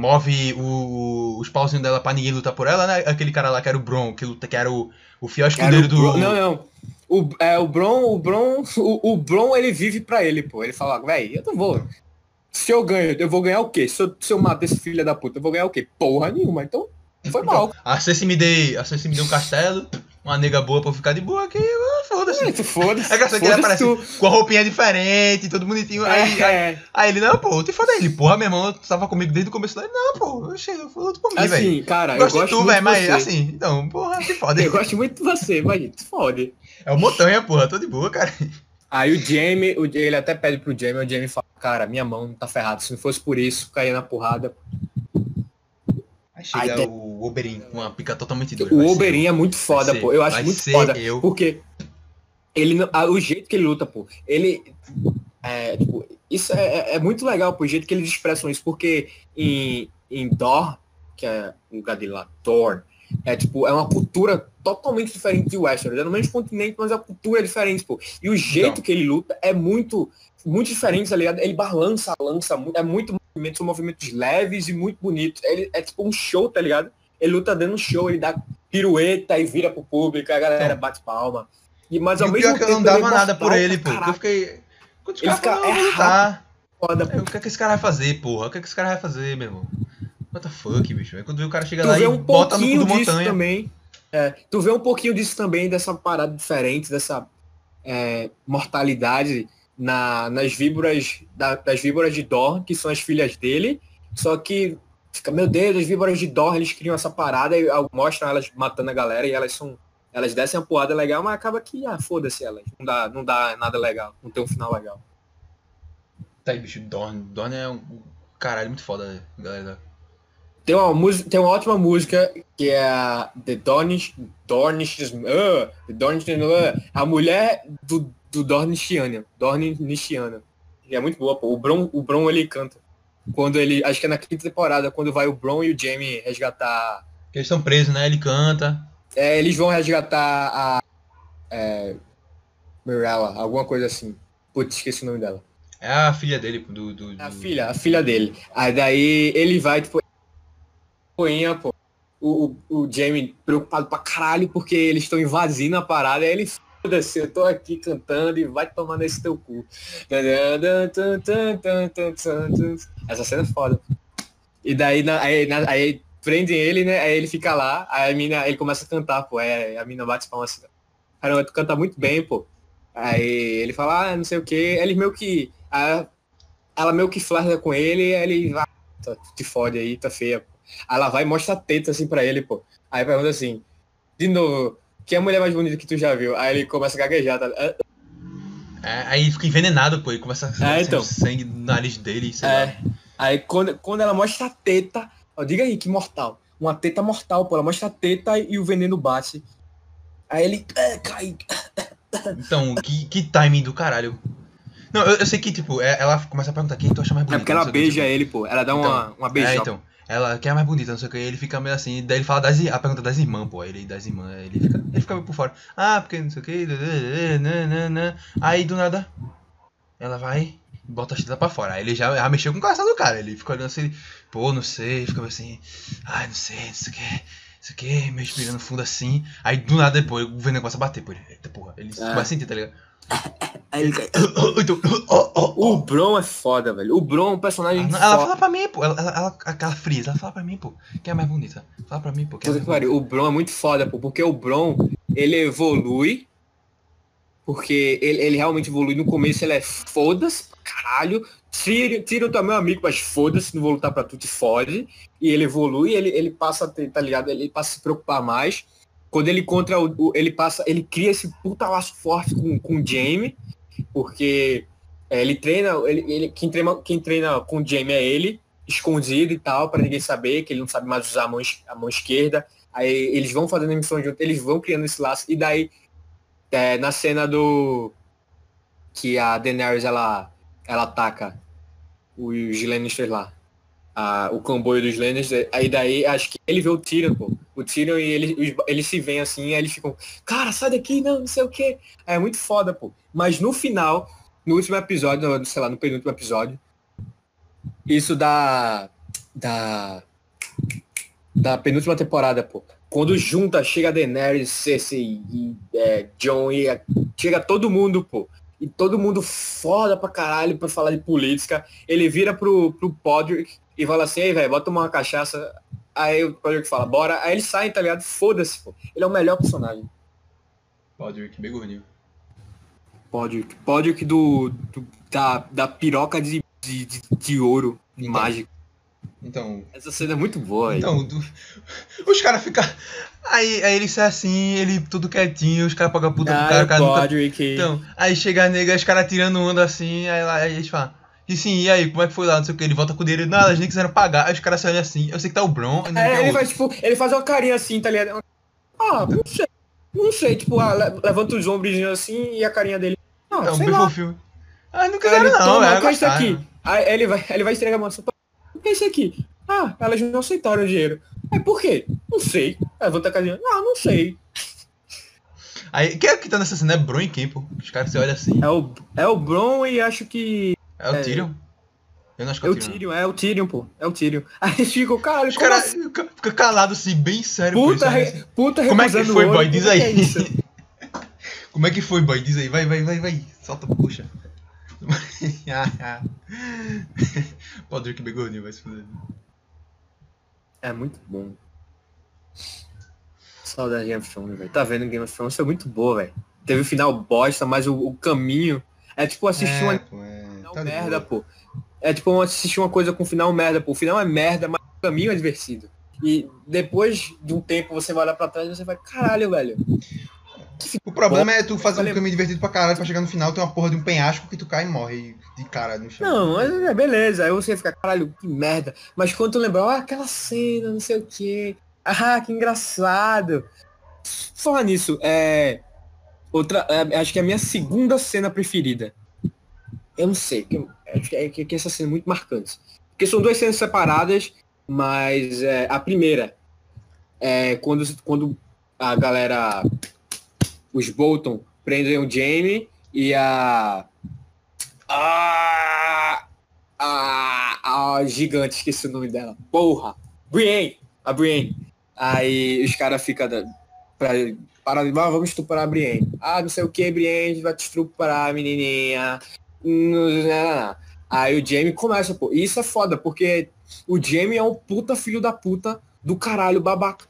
Move o, os pauzinhos dela pra ninguém lutar por ela, né? Aquele cara lá que era o Bron, que, luta, que era o, o fiel escudeiro do. Bron- Não, não. O, é, o Bron, o Bron, o, o Bron, ele vive pra ele, pô. Ele fala, véi, eu não vou. Se eu ganho, eu vou ganhar o quê? Se eu, se eu matar esse filho da puta, eu vou ganhar o quê? Porra nenhuma. Então, foi mal. A Cersei me deu, a Cersei me deu um castelo, uma nega boa pra eu ficar de boa aqui, ah, foda-se. É, foda-se. É engraçado que ele foda-se aparece com a roupinha diferente, todo bonitinho. Aí, É, aí, aí ele, não, pô, te foda. Ele, porra, meu irmão, tu tava comigo desde o começo. Ele, Não, pô, eu luto comigo, velho. Assim, cara, eu Gosto gosto de tu, muito velho, de mas assim, então, porra, te foda. Eu gosto muito de você, mas tu fode. É o Montanha, porra, tô de boa, cara. Aí o Jamie, o- ele até pede pro Jamie, o Jamie fala, cara, minha mão tá ferrada. Se não fosse por isso, caía na porrada. Aí chega tem- o Oberyn com uma pica totalmente doida. O Oberyn é muito foda, ser- pô. Eu acho muito foda. eu. Porque ele o jeito que ele luta, pô, ele. É, tipo, isso é, é- é muito legal, pô, o jeito que eles expressam isso, porque em, em Dor, que é o lugar dele lá, Thor, é tipo, é uma cultura totalmente diferente de Westeros. É no mesmo continente, mas a cultura é diferente, pô. E o jeito que ele luta é muito, muito diferente, tá ligado? Ele balança, lança, mu- é muito movimento, são movimentos leves e muito bonitos. Ele é tipo um show, tá ligado? Ele luta dando um show, ele dá pirueta e vira pro público, a galera bate palma. E, mas E ao o mesmo pior é que eu tempo não dava é nada por ele, pô. Eu fiquei. Quando Ele fica- é "Não, vou lutar. Foda, É. O que é que esse cara vai fazer, porra? O que é que esse cara vai fazer, meu irmão? What the fuck, bicho? Aí quando o cara chega Tu lá vê e um bota no cu do disso montanha. também. É, tu vê um pouquinho disso também, dessa parada diferente, dessa é, mortalidade na, nas víboras, da- das víboras de Dor, que são as filhas dele. Só que fica, meu Deus, as víboras de Dor, eles criam essa parada e mostram elas matando a galera e elas são. Elas descem a porrada legal, mas acaba que, ah, foda-se elas. Não dá, não dá nada legal, não tem um final legal. Tá aí, bicho, Dorn. Dorn é um caralho muito foda, galera. Tem uma, música, tem uma ótima música que é a The Dornish, Dornish, uh, The Dornish, uh, a mulher do, do Dornishiana, Dornishiana. E é muito boa, pô. O Bron, o Bron ele canta. Quando ele, acho que é na quinta temporada, quando vai o Bron e o Jaime resgatar, eles estão presos, né? Ele canta. é, eles vão resgatar a é, Mirella, alguma coisa assim. Putz, esqueci o nome dela. É a filha dele, do. do, do... A filha, a filha dele. Aí daí ele vai, tipo, pô. O, o, o Jamie preocupado pra caralho porque eles estão invadindo a parada. Aí ele, foda-se, eu tô aqui cantando e vai tomar nesse teu cu. Essa cena é foda. E daí, na- aí, na- aí prendem ele, né? Aí ele fica lá, aí a mina, ele começa a cantar, pô. Aí a mina bate palmas assim. Caramba, tu canta muito bem, pô. Aí ele fala, ah, não sei o que. Eles meio que. ah, ela meio que flerta com ele, ele vai, tu te fode aí, tá feia. Pô. Aí ela vai e mostra a teta assim pra ele, pô. Aí pergunta assim, de novo, quem é a mulher mais bonita que tu já viu? Aí ele começa a gaguejar, tá? É, aí fica envenenado, pô. Ele começa a sair então. sangue no nariz dele, sei lá. É. Aí quando, quando ela mostra a teta, ó, diga aí que mortal. Uma teta mortal, pô. Ela mostra a teta e o veneno bate. Aí ele ah, cai. Então, que, que timing do caralho. Não, eu, eu sei que, tipo, é- ela começa a perguntar quem tu acha mais bonita. É porque ela o que, beija tipo. ele, pô. Ela dá uma, uma É, beijada. então. Ela quem é mais bonita, não sei o que, ele fica meio assim, daí ele fala das, a pergunta das irmãs, pô, ele das irmãs, ele fica, ele fica meio por fora. Ah, porque não sei o que, aí do nada, ela vai e bota a chita pra fora. Aí ele já, já mexeu com o coração do cara, ele fica olhando assim, pô, não sei, fica meio assim, ai, não sei, não sei o que, não sei o que, meio respirando fundo assim. Aí do nada depois o veneno começa a bater, pô, ele, eita porra, ele É. vai sentir, tá ligado? Aí ele cai. Então. O Bron é foda, velho. O Bron é um personagem Ela, ela fala pra mim, pô. Ela, ela, ela, aquela frisa, ela fala pra mim, pô. Quem é mais bonita? Fala pra mim, pô. Quem é mais O Bron é muito foda, pô, porque o Bron, ele evolui, porque ele, ele realmente evolui. No começo ele é foda-se, pra caralho. Tira, tira o teu meu amigo, mas foda-se, não vou lutar pra tu, te fode. E ele evolui, ele, ele passa a ter, tá ligado? Ele passa a se preocupar mais. Quando ele encontra o, o- ele passa, ele cria esse puta laço forte com, com o Jamie, porque é, ele treina, ele, ele, quem, treina, quem treina com o Jamie é ele, escondido e tal, pra ninguém saber, que ele não sabe mais usar a mão, a mão esquerda. Aí eles vão fazendo missão junto, eles vão criando esse laço. E daí, é, na cena do. Que a Daenerys ela, ela ataca os Lannisters lá. a- o comboio dos Lannisters. Aí daí, acho que ele vê o Tyrion, pô. O Tyrion e ele, os- eles se veem assim, aí eles ficam, cara, sai daqui, não, não sei o quê. É muito foda, pô. Mas no final, no último episódio, no- sei lá, no penúltimo episódio, isso dá. Da. Da penúltima temporada, pô. Quando junta, chega Daenerys, Cersei e é, John e a- chega todo mundo, pô. E todo mundo foda pra caralho pra falar de política. Ele vira pro, pro Podrick e fala assim, ei, velho, bota uma cachaça. Aí o Podrick fala, bora. Aí eles saem, tá ligado? Foda-se, pô. Ele é o melhor personagem. Podrick, bem gordinho. Podrick. Podrick do, do- da, da piroca de, de, de, de ouro, de Então. mágico. Então, Essa cena é muito boa, aí. então do- os caras ficam. Aí, aí ele sai assim, ele tudo quietinho, os caras pagam puta pro cara, o cara nunca Podrick. Então, aí chega a nega, os caras tirando onda assim, aí, lá, aí eles falam, e sim, e aí, como é que foi lá, não sei o que, ele volta com o dinheiro, nada, eles nem quiseram pagar, aí os caras saem assim, eu sei que tá o Bron, não É, ele outro. faz, tipo, ele faz uma carinha assim, tá ligado? Ah, não sei. Não sei, tipo, ah, le- levanta os ombros assim e a carinha dele. Não, Então, sei bem fofinho. Ah, não quiseram ele não, velho, o que é isso aqui? Aí ele vai, ele vai entregar a maçã. O que é isso aqui? Ah, elas não aceitaram o dinheiro. Aí por quê? Não sei. Levanta a carinha. Ah, não sei. Aí, quem é que tá nessa cena? É Bron e quem, pô? Os caras se olham assim, É o, é o Bron e acho que. É o É. Tyrion? Eu não acho que É é o Tyrion. Tyrion, é o Tyrion, pô. É o Tyrion. Aí eles ficam, caralho, Os caras assim? ficam fica calados assim, bem sério. por Puta, isso, né? re, puta Como é que foi, boy? Diz é que aí. é isso? Como é que foi, boy? Diz aí, vai, vai, vai, vai. Solta, puxa. Podrick bem gordinho, vai se fuder. É muito bom. Saudade de Game of Thrones, velho. Tá vendo Game of Thrones? Foi muito boa, velho. Teve o final bosta, mas o, o caminho. É tipo assistir uma pô, é, final tá merda, boa. pô. É tipo um assistir uma coisa com final merda, pô. O final é merda, mas o caminho é divertido. E depois de um tempo você vai olhar pra trás e você vai, caralho, velho. O problema é tu fazer um Valeu. caminho divertido pra caralho pra chegar no final, tem uma porra de um penhasco que tu cai e morre de cara no chão. Não, mas é beleza. Aí você fica, caralho, que merda. Mas quando tu lembra, ah, aquela cena, não sei o quê. Ah, que engraçado. Falar nisso, é. Outra. é, acho que é a minha segunda cena preferida. Eu não sei, que, acho que, é, que, que essa cena é muito marcante. Porque são duas cenas separadas, mas é, a primeira é quando, quando a galera. Os Bolton prendem o Jamie e a. A. A. A gigante, esqueci o nome dela. Porra! Brienne! A Brienne. Aí os caras ficam para de ah, vamos estuprar a Brienne. Ah, não sei o que, Brienne vai te estuprar, menininha. Aí o Jamie começa, pô. E isso é foda, porque o Jamie é um puta filho da puta do caralho babaca.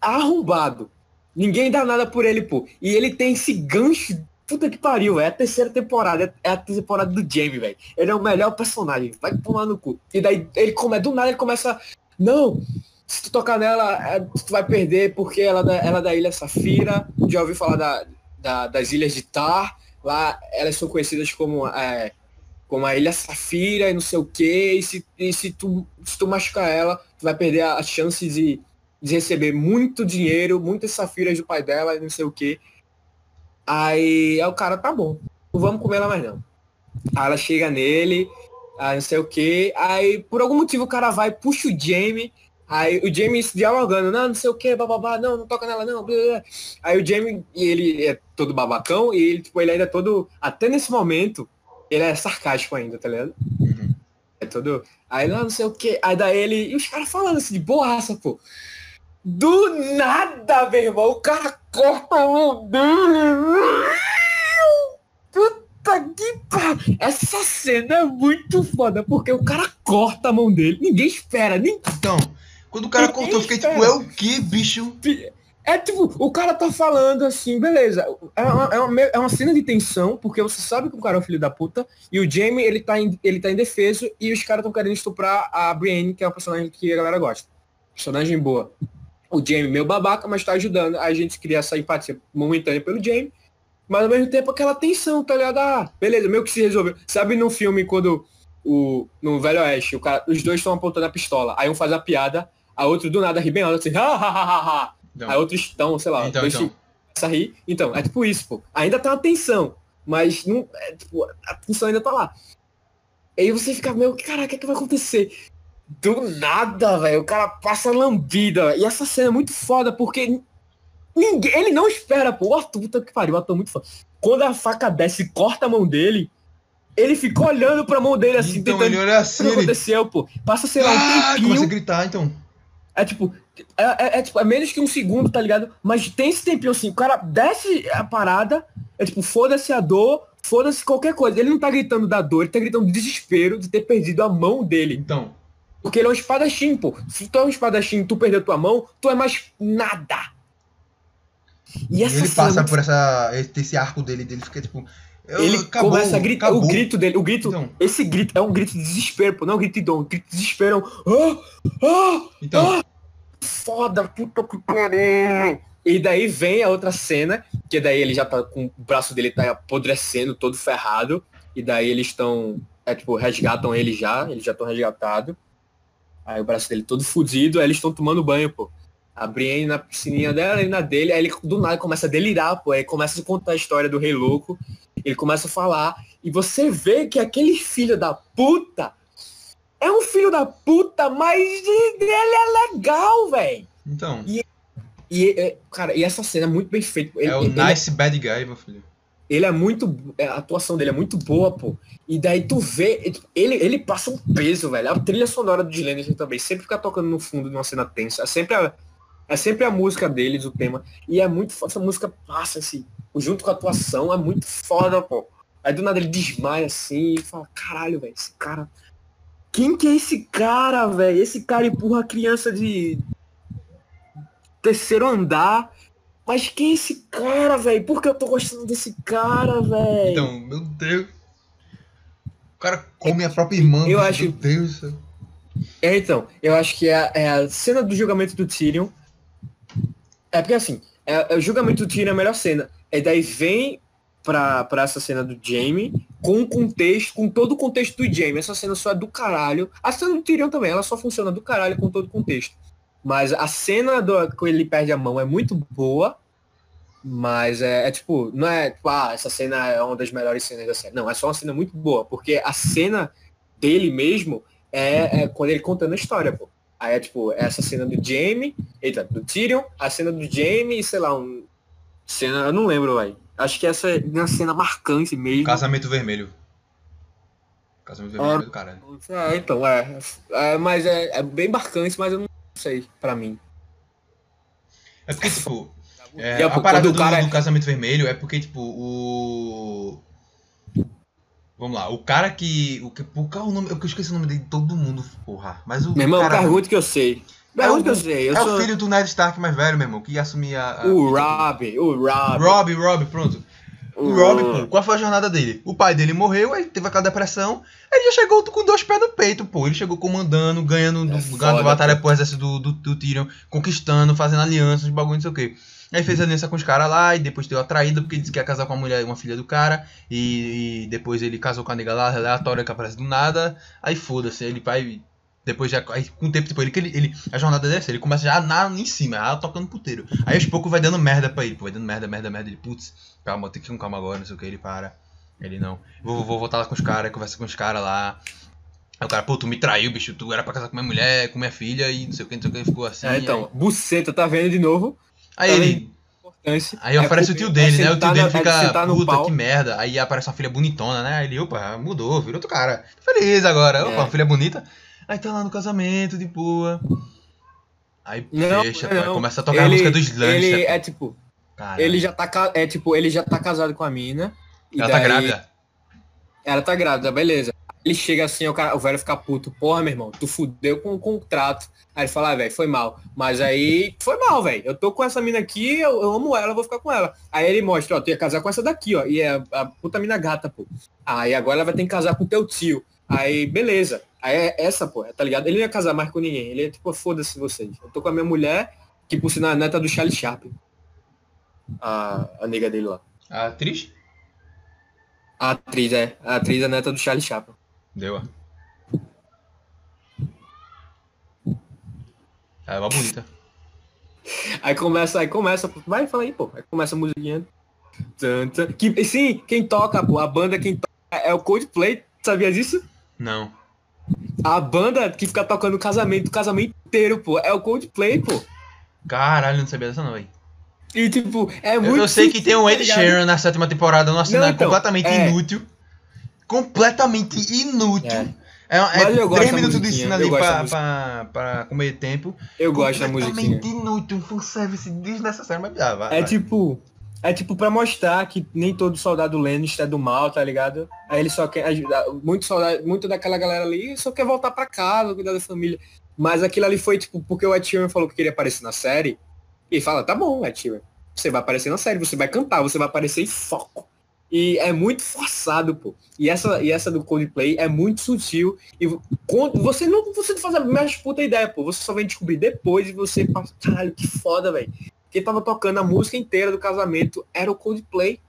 Arrombado. Ninguém dá nada por ele, pô. E ele tem esse gancho. Puta que pariu. É a terceira temporada. É a temporada do Jamie, velho. Ele é o melhor personagem. Vai tomar no cu. E daí ele come, do nada ele começa. Não, se tu tocar nela, é, tu vai perder porque ela, é ela é da Ilha Safira. Já ouvi falar da, da- das Ilhas de Tar. Lá elas são conhecidas como, é, como a Ilha Safira e não sei o que. E se, e se, tu, se tu machucar ela, tu vai perder a, chance de, de receber muito dinheiro, muitas safiras do pai dela e não sei o que. Aí, aí o cara, tá bom, não vamos comer ela mais não. Aí ela chega nele, aí não sei o que. Aí, por algum motivo, o cara vai, puxa o Jamie. Aí o Jamie se dialogando, não, não sei o que, bababá, não, não toca nela, não. blá, blá. Aí o Jamie, ele é todo babacão, e ele, tipo, ele ainda é todo. Até nesse momento, ele é sarcástico ainda, tá ligado? Uhum. É todo. Aí não, não sei o que. Aí daí ele. E os caras falando assim, de boaça, pô. Do nada, meu irmão. O cara corta a mão dele. Puta que pariu. Essa cena é muito foda, porque o cara corta a mão dele. Ninguém espera, nem. Então, quando o cara Ninguém cortou, eu fiquei tipo, é o que, bicho? É tipo, o cara tá falando assim, beleza. É uma, é uma, é uma cena de tensão, porque você sabe que o cara é um filho da puta, e o Jamie, ele tá, em, ele tá indefeso, e os caras estão querendo estuprar a Brienne, que é uma personagem que a galera gosta. Personagem boa. O Jamie, meio babaca, mas tá ajudando a gente criar essa empatia momentânea pelo Jamie, mas ao mesmo tempo aquela tensão, tá ligado? Ah, beleza, meio que se resolveu. Sabe no filme quando o, no Velho Oeste, o cara, os dois estão apontando a pistola, aí um faz a piada, a outro do nada ri bem alto, assim, ha, ha, ha, ha, ha. Não. Aí outros estão, sei lá, Então, então. começa a rir. Então, é tipo isso, pô. Ainda tá uma tensão, mas não, é, tipo, a tensão ainda tá lá. Aí você fica meio, caraca, o que, é que vai acontecer? Do nada, velho, o cara passa lambida. E essa cena é muito foda, porque ninguém, ele não espera, pô. O Arthur, puta que pariu, o ator é muito foda. Quando a faca desce e corta a mão dele, Ele ficou olhando pra mão dele assim, então tentando. ele olha assim, O que ele... aconteceu, pô? Passa, sei lá, um Ah, tempinho. começa a gritar, então. É tipo, é, é- é, tipo, é menos que um segundo, tá ligado? Mas tem esse tempinho assim, o cara desce a parada, é tipo, foda-se a dor, foda-se qualquer coisa. Ele não tá gritando da dor, ele tá gritando do desespero de ter perdido a mão dele. Então, Porque ele é um espadachim, pô. Se tu é um espadachim e tu perdeu tua mão, tu é mais nada. E essa ele é passa muito por essa, esse arco dele, dele fica tipo... eu- Ele acabou, começa a gritar. acabou. O grito dele, o grito. Então. Esse grito é um grito de desespero, pô. Não é um grito de dor, um grito de desespero. É um. Ah, ah, Então, foda, puta que pariu. E daí vem a outra cena, que daí ele já tá com o braço dele tá apodrecendo, todo ferrado. E daí eles estão. É tipo, resgatam ele já, eles já estão resgatados. Aí o braço dele todo fudido, aí eles estão tomando banho, pô. A Brienne na piscininha dela e na dele, aí ele do nada começa a delirar, pô. Aí começa a contar a história do Rei Louco. Ele começa a falar. E você vê que aquele filho da puta é um filho da puta, mas ele é legal, velho. então E, é, cara, e essa cena é muito bem feita. Ele, é o ele- nice bad guy, meu filho. ele é muito. é, A atuação dele é muito boa, pô. E daí tu vê. Ele, ele passa um peso, velho. A trilha sonora do Dylan também sempre fica tocando no fundo de uma cena tensa. É sempre a, é sempre a música deles, o tema. E é muito. fo- Essa música passa, assim, junto com a atuação, é muito foda, pô. Aí do nada ele desmaia assim e fala, caralho, velho, esse cara. Quem que é esse cara, velho? Esse cara empurra a criança de terceiro andar. Mas quem é esse cara, velho? Por que eu tô gostando desse cara, velho? Então, meu Deus. O cara come a própria irmã. Eu meu acho- Deus do céu. É, então, eu acho que é, a- é a cena do julgamento do Tyrion. É porque assim, é, é o julgamento do Tyrion é a melhor cena. E daí vem pra, essa cena do Jaime com o contexto, com todo o contexto do Jaime. Essa cena só é do caralho. A cena do Tyrion também, ela só funciona do caralho com todo o contexto. Mas a cena do que ele perde a mão é muito boa. Mas é, é tipo, não é tipo, ah, essa cena é uma das melhores cenas da série. Não, é só uma cena muito boa. Porque a cena dele mesmo é, é quando ele contando a história, pô. Aí é tipo, essa cena do Jamie, eita, do Tyrion, a cena do Jamie e sei lá, um. Cena, eu não lembro, velho. Acho que essa é uma cena marcante mesmo. Casamento vermelho. Casamento vermelho Ah. do caralho. É, então, é. é mas é, é bem marcante, mas eu não sei, pra mim. É porque, tipo, é, a parada do, o cara é- do casamento vermelho é porque, tipo, o. Vamos lá, o cara que. O que qual é o nome? Eu esqueci o nome dele de todo mundo, porra. Mas o. Meu irmão, cara, pergunta que eu sei. É Pergunta o- que eu sei. Eu é sou o filho do Ned Stark mais velho, meu irmão, que ia assumir a. a- o Rob, o Rob. Rob, Rob, pronto. O O Rob, pô, qual foi a jornada dele? O pai dele morreu, aí teve aquela depressão, ele já chegou com dois pés no peito, pô. Ele chegou comandando, ganhando, É ganhando foda, batalha pro exército do, do, do Tyrion, conquistando, fazendo alianças, bagulho, não sei o quê. Aí fez aliança com os caras lá e depois deu a traída porque disse que ia casar com uma mulher, uma filha do cara. E, e depois ele casou com a nega lá, aleatória que aparece do nada. Aí foda-se, ele vai. Depois já. Aí, com o tempo, tipo, ele, ele, ele. A jornada dele é ele começa já na, em cima, já tocando puteiro. Aí aos poucos vai dando merda pra ele, pô, vai dando merda, merda, merda. Ele, putz, calma, tem que ir com calma agora, não sei o que, ele para. Ele não. Vou, vou voltar lá com os caras, conversa com os caras lá. Aí o cara, pô, tu me traiu, bicho, tu era pra casar com minha mulher, com minha filha e não sei o que, não sei o que, ele ficou assim. É, então, Buceta, tá vendo de novo? Aí, tá aí ele. Aí aparece É o tio dele, é né? O tio dele é fica, puta, pau. que merda. Aí aparece uma filha bonitona, né? Aí ele, opa, mudou, virou outro cara. Feliz agora. Opa, É. uma filha bonita. Aí tá lá no casamento, de boa. Aí Não, fecha, não. pô, começa a tocar a Ele, música dos Lannister. ele pô. é tipo, Caralho. ele já tá, é tipo, ele já tá casado com a mina. e Ela tá daí- grávida? Ela tá grávida, beleza. Ele chega assim, o, cara, o velho fica puto. Porra, meu irmão, tu fudeu com o contrato. Aí ele fala, ah, velho, foi mal. Mas aí, foi mal, velho. Eu tô com essa mina aqui, eu, eu amo ela, eu vou ficar com ela. Aí ele mostra, ó, tu ia casar com essa daqui, ó. E é a puta mina gata, pô. Aí agora ela vai ter que casar com teu tio. Aí, beleza. Aí é essa, pô, tá ligado? Ele não ia casar mais com ninguém. Ele é tipo, foda-se vocês. Eu tô com a minha mulher, que por sinal é neta do Charlie Sharp. A, a nega dele lá. A atriz? A atriz, é. A atriz é neta do Charlie Chaplin. Deu. Ela é uma bonita. Aí começa, aí começa, vai, fala aí, pô. Aí começa a musiquinha. Tan, tan. Que, sim, quem toca, pô, a banda quem toca é o Coldplay, sabia disso? Não. A banda que fica tocando o casamento, o casamento inteiro, pô, é o Coldplay, pô. Caralho, não sabia dessa não, velho. E tipo, é muito eu sei que tem um tá Ed? Sheeran na sétima temporada numa cena Não, então, completamente é. inútil. completamente inútil. É. É, é Mas eu gosto 3 da minutos de cena ali pra, pra, pra comer tempo. Eu gosto da musiquinha. Completamente inútil, um fanservice desnecessário, mas ah, vai, É vai. tipo. É tipo pra mostrar que nem todo soldado Lannister é do mal, tá ligado? Aí ele só quer ajudar. Muito soldado, muito daquela galera ali só quer voltar pra casa, cuidar da família. Mas aquilo ali foi tipo, porque o Ed Sheeran falou que queria aparecer na série. E fala, tá bom, Ed Sheeran. Você vai aparecer na série, você vai cantar, você vai aparecer em foco. E é muito forçado, pô. E essa, e essa do Coldplay é muito sutil. E você não, você não faz a mais puta ideia, pô. Você só vem descobrir depois e você passa, caralho, que foda, velho. Quem tava tocando a música inteira do casamento era o Coldplay.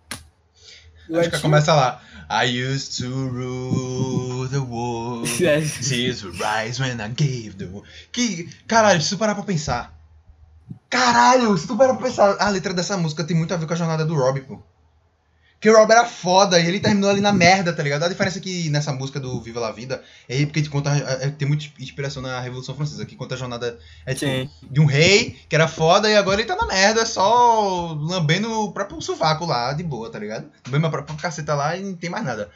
Acho que começa lá. I used to rule the world. É, Tears will rise when I gave the world. Que, caralho, se tu parar pra pensar. Caralho, se tu parar pra pensar, a letra dessa música tem muito a ver com a jornada do Rob, pô. Que o Rob era foda e ele terminou ali na merda, tá ligado? A diferença é que nessa música do Viva la Vida é porque te conta, é, tem muita inspiração na Revolução Francesa, que conta a jornada é, tipo, de um rei que era foda e agora ele tá na merda, só lambendo o próprio sovaco lá, de boa, tá ligado? Lambendo a própria caceta lá e não tem mais nada.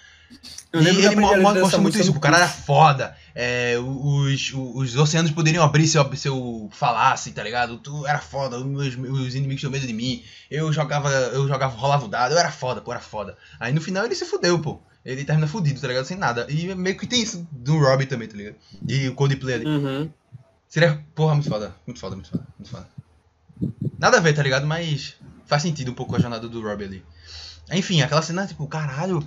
Eu e lembro eu ele mostra muito isso, o cara era foda, é, os, os, os oceanos poderiam abrir se eu, se eu falasse, tá ligado? Tu era foda, os, os inimigos tinham medo de mim, eu jogava, eu jogava, rolava o dado, eu era foda, pô, era foda. Aí no final ele se fudeu, pô. Ele termina fudido, tá ligado? Sem nada. E meio que tem isso do Robin também, tá ligado? E o Coldplay ali. Uhum. Seria, porra, muito foda. Muito foda, muito foda, muito foda. Nada a ver, tá ligado? Mas faz sentido um pouco a jornada do Robbie ali. Enfim, aquela cena, tipo, caralho.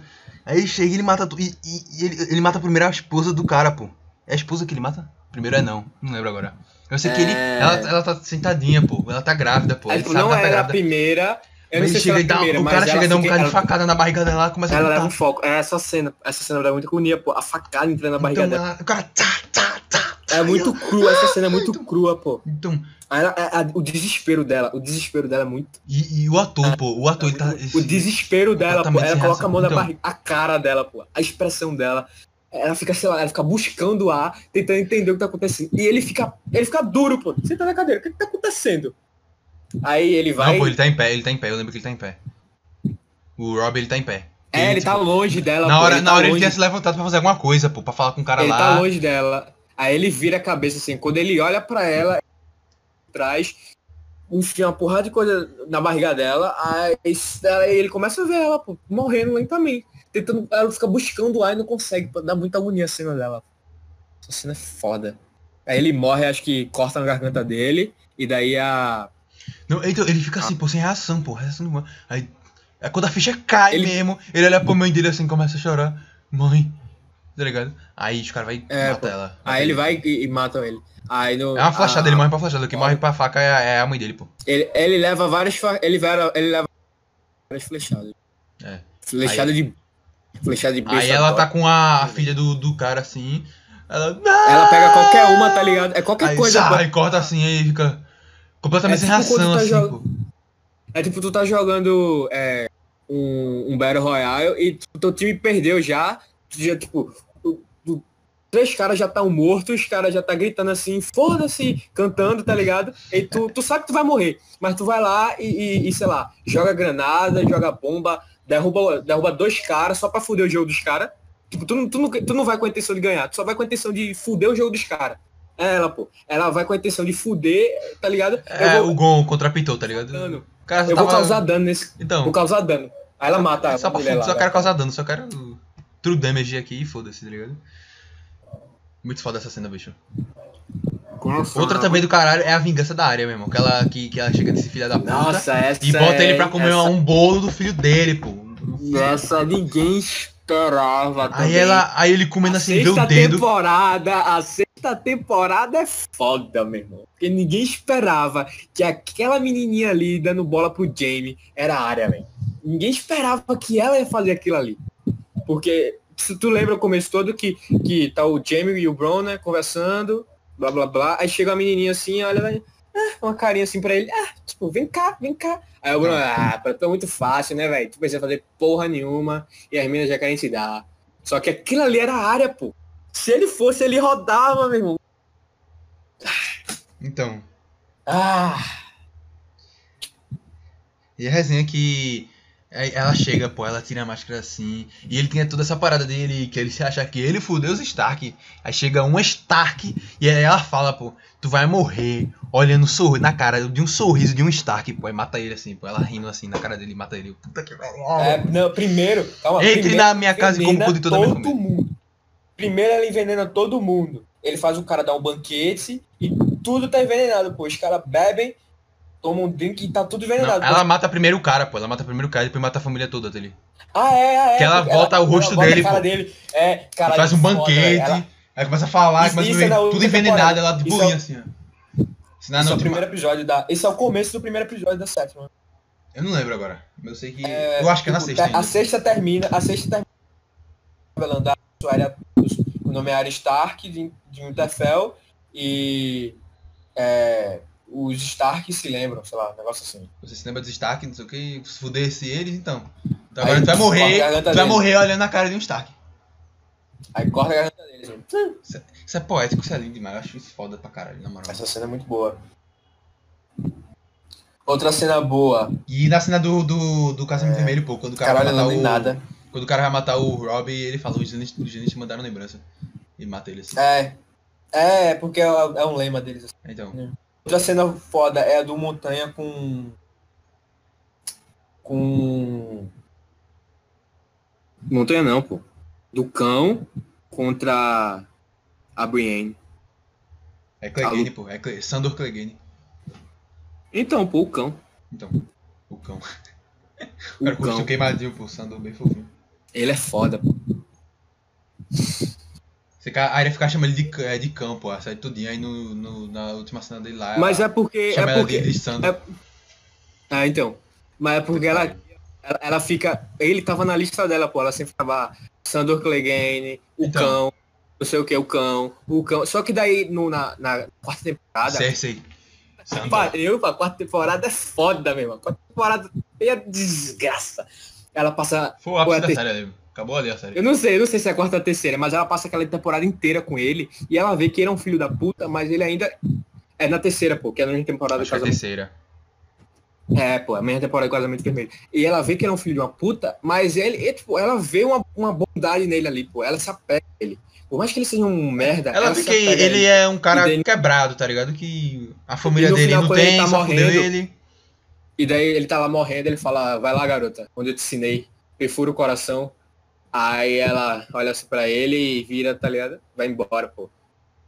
Aí ele chega e ele mata. E, e- e ele, ele mata primeiro a esposa do cara, pô. É a esposa que ele mata? Primeiro é não. Não lembro agora. Eu sei que ele. É. Ela, ela tá sentadinha, pô. Ela tá grávida, pô. Aí, Ele tipo, não ela tá a grávida. primeira. Eu não sei se chega e dá, a primeira, o cara ela chega e dá um bocado de ela- facada na barriga dela começa a Ela leva um foco. É essa cena. Essa cena dá muita agonia, pô. A facada entrando na barriga Então, dela. ela- o cara. Tá, tá, tá. É muito crua, essa cena é muito crua, pô. Então. Ela- a- a- o desespero dela, o desespero dela é muito. E, e o ator, pô. O ator, ele tá. o desespero dela, pô. Ela coloca a mão na reação. barriga, a cara dela, pô. A expressão dela. Ela fica, sei lá, ela fica buscando o ar, tentando entender o que tá acontecendo. E ele fica, ele fica duro, pô. Senta na cadeira, o que, que tá acontecendo? Aí ele vai. Não, pô, ele tá em pé, ele tá em pé, eu lembro que ele tá em pé. O Rob, ele tá em pé. é, ele tá tipo, longe dela. Na pô, hora, ele na tá hora ele longe tinha se levantado pra fazer alguma coisa, pô, pra falar com o cara ele lá. tá longe dela. Aí ele vira a cabeça assim, quando ele olha pra ela, traz, enfia uma porrada de coisa na barriga dela, aí aí ele começa a ver ela, pô, morrendo lentamente. Tentando, ela fica buscando ar e não consegue, pô, dá muita agonia a cena dela. Essa cena é foda. Aí ele morre, acho que corta na garganta dele, e daí a. Não, então, ele fica assim, pô, sem reação, pô. Reação nenhuma. Aí, é quando a ficha cai Ele- mesmo, ele olha pra mãe dele assim começa a chorar. Mãe. Tá ligado? Aí os caras vai É, mata pô. ela. mata Aí ele vai e, e mata ele. Aí no, É uma flechada, a- ele morre pra flechada. O que morre pra faca é, a- é a mãe dele, pô. Ele, ele leva várias. Ele, leva- ele leva várias flechadas. É. Flechada de. Flechada de Aí ela tá com a, a filha do, do cara assim. Ela. Ela pega qualquer uma, tá ligado? É qualquer Aí coisa. sai, pô. corta assim, aí fica completamente É sem tipo quando reação, tá assim, jog- pô. É tipo, tu tá jogando é, um, um Battle Royale e tu- teu time perdeu já. Tu já, tipo, três caras já estão mortos, os caras já tá gritando assim, foda-se, cantando, tá ligado? E tu, tu sabe que tu vai morrer. Mas tu vai lá e, e- e, sei lá, joga granada, joga bomba, derruba, derruba dois caras só pra fuder o jogo dos caras. Tipo, tu, não- tu, não, tu não vai com a intenção de ganhar, tu só vai com a intenção de fuder o jogo dos caras. É Ela, pô. Ela vai com a intenção de fuder, tá ligado? É, vou, o Gon contra Pitou, tá ligado? dano. Cara eu vou tava- causar dano nesse. Então, Vou causar dano. Aí ela mata só a pra fuder, só né? quero causar dano, só quero true damage aqui e foda-se, tá ligado? Muito foda essa cena, bicho. Outra também do caralho é a vingança da área, meu irmão. Aquela que, que ela chega nesse filho da puta Nossa, essa e bota ele pra é- comer essa, um bolo do filho dele, pô. Essa ninguém esperava também. Aí ela, aí ele comendo a assim, vê o dedo. temporada, a sexta temporada é foda, meu irmão. Porque ninguém esperava que aquela menininha ali dando bola pro Jamie era a área, velho. Ninguém esperava que ela ia fazer aquilo ali. Porque se tu lembra o começo todo que, que tá o Jamie e o Bron, né, conversando, blá blá blá. Aí chega a menininha assim, olha, vai, ah, uma carinha assim pra ele, ah, tipo, vem cá, vem cá. Aí o Bruno, ah, pra tu é muito fácil, né, velho? Tu precisa fazer porra nenhuma e as meninas já querem se dar. Só que aquilo ali era a área, pô. Se ele fosse, ele rodava, meu irmão. Então, Ah, e a resenha que Aí ela chega, pô, ela tira a máscara assim. E ele tinha toda essa parada dele, que ele se acha que ele fudeu os Stark. Aí chega uma Stark e aí ela fala, pô, tu vai morrer olhando sorri na cara de um sorriso de um Stark, pô. Aí mata ele assim, pô. Ela rindo assim na cara dele e mata ele. Puta que É, não, primeiro, calma. Entre primeiro na minha casa e como pude toda todo família. mundo. Primeiro ela envenena todo mundo. Ele faz o cara dar um banquete e tudo tá envenenado, pô. Os caras bebem, tomam um drink e tá tudo Não, envenenado. ela mata primeiro o cara, pô. Ela mata primeiro o cara e depois mata a família toda dele. Ah, é, ah, é. Que ela volta o rosto volta a dele, pô. dele. É, cara. faz um foda, banquete. velho. Ela- Aí começa a falar, Isso- começa isso a é tudo envenenado, ela de Isso boinha é- assim, ó. Se na Esse é o última- primeiro episódio da. Esse é o começo do primeiro episódio da sétima. Eu não lembro agora. Mas eu sei que. É, eu acho que é na tipo, sexta. A ainda. sexta termina. A sexta termina. Andar, o nome é Arya Stark de, de Winterfell e é, os Stark se lembram, sei lá, um negócio assim. Você se lembra dos Stark, não sei o que, se fudesse eles, então. Então Aí, agora tu vai morrer. Tu vai morrer olhando a cara de um Stark. Aí corta a garganta deles. assim. Isso é poético, isso é lindo demais. Eu acho isso foda pra caralho, na moral. Essa cena é muito boa. Outra cena boa. E na cena do, do, do Casamento Vermelho, pô, quando o cara Caralho, vai matar o. nada. Quando o cara vai matar o Rob, ele fala, os genes, te mandaram lembrança. E mata ele assim. É. É, porque é, é um lema deles. assim. Então. Outra cena foda é a do Montanha com. Com. Montanha não, pô. Do cão contra a Brienne. É Clegane, pô. É Cle... Sandor Clegane. Então, pô, o cão. Então. O cão. O cão. queimadinho, pô. Sandor bem fofinho. Ele é foda, pô. A área ficar chamando ele de, é, de cão, pô. A série tudinha. Aí no, no- na última cena dele lá. Mas ela é porque. chama É ela porque. de, é- Ah, então. Mas é porque ela, ela, ela fica. Ele tava na lista dela, pô. Ela sempre tava Sandor Clegane, o Então. cão, não sei o que, o cão, o cão. Só que daí no, na, na quarta temporada. Cersei. Pariu, a quarta temporada é foda mesmo. A quarta temporada é desgraça. Ela passa. Foi o ápice da te- série. Acabou ali a série. Eu não sei, eu não sei se é a quarta ou a terceira, mas ela passa aquela temporada inteira com ele e ela vê que ele é um filho da puta, mas ele ainda. É na terceira, pô, que é na temporada Acho que é casamento. terceira. É, pô, a mesma temporada do casamento vermelho. E ela vê que ele é um filho de uma puta, mas ele, tipo, ela vê uma, uma bondade nele ali, pô. Ela se apega a ele. Por mais que ele seja um merda, Ela vê se que ele é um cara E daí- quebrado, tá ligado? Que a família dele final, não quando ele tem, tá só morrendo, ele. E daí ele tá lá morrendo, ele fala, vai lá, garota, onde eu te ensinei, perfura o coração. Aí ela olha assim pra ele e vira, tá ligado? Vai embora, pô.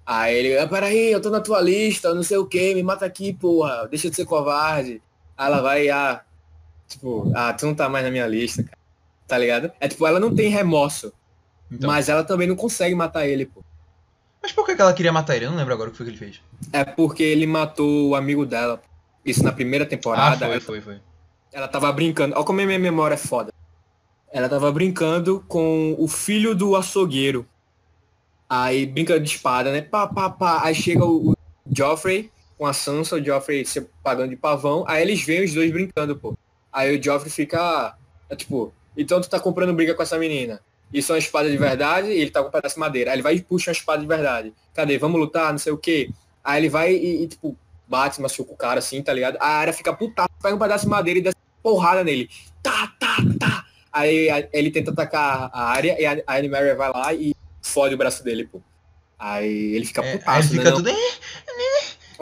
Aí ele, ah, peraí, eu tô na tua lista, não sei o que, me mata aqui, porra, deixa de ser covarde. Aí ela vai, ah, tipo, ah, tu não tá mais na minha lista, cara. Tá ligado? É tipo, ela não tem remorso, Então, mas ela também não consegue matar ele, pô. Mas por que ela queria matar ele? Eu não lembro agora o que foi que ele fez. É porque ele matou o amigo dela. Isso na primeira Ah, temporada. foi, foi, foi. Ela tava brincando. Olha como a minha memória é foda. Ela tava brincando com o filho do açougueiro. Aí brincando de espada, né? Pá, pá, pá. Aí chega o, o Joffrey com a Sansa, o Joffrey se pagando de pavão. Aí eles veem os dois brincando, pô. Aí o Joffrey fica, é, tipo, então tu tá comprando briga com essa menina. Isso é uma espada de verdade e ele tá com um pedaço de madeira. Aí ele vai e puxa uma espada de verdade. Cadê? Vamos lutar, não sei o quê. Aí ele vai e, e, tipo, bate, machuca o cara assim, tá ligado? A área fica puta, pega um pedaço de madeira e dá porrada nele. Tá, tá, tá. Aí ele tenta atacar a área e a, Anne Mary vai lá e fode o braço dele, pô. Aí ele fica É, putaço, aí ele fica né? tudo. É,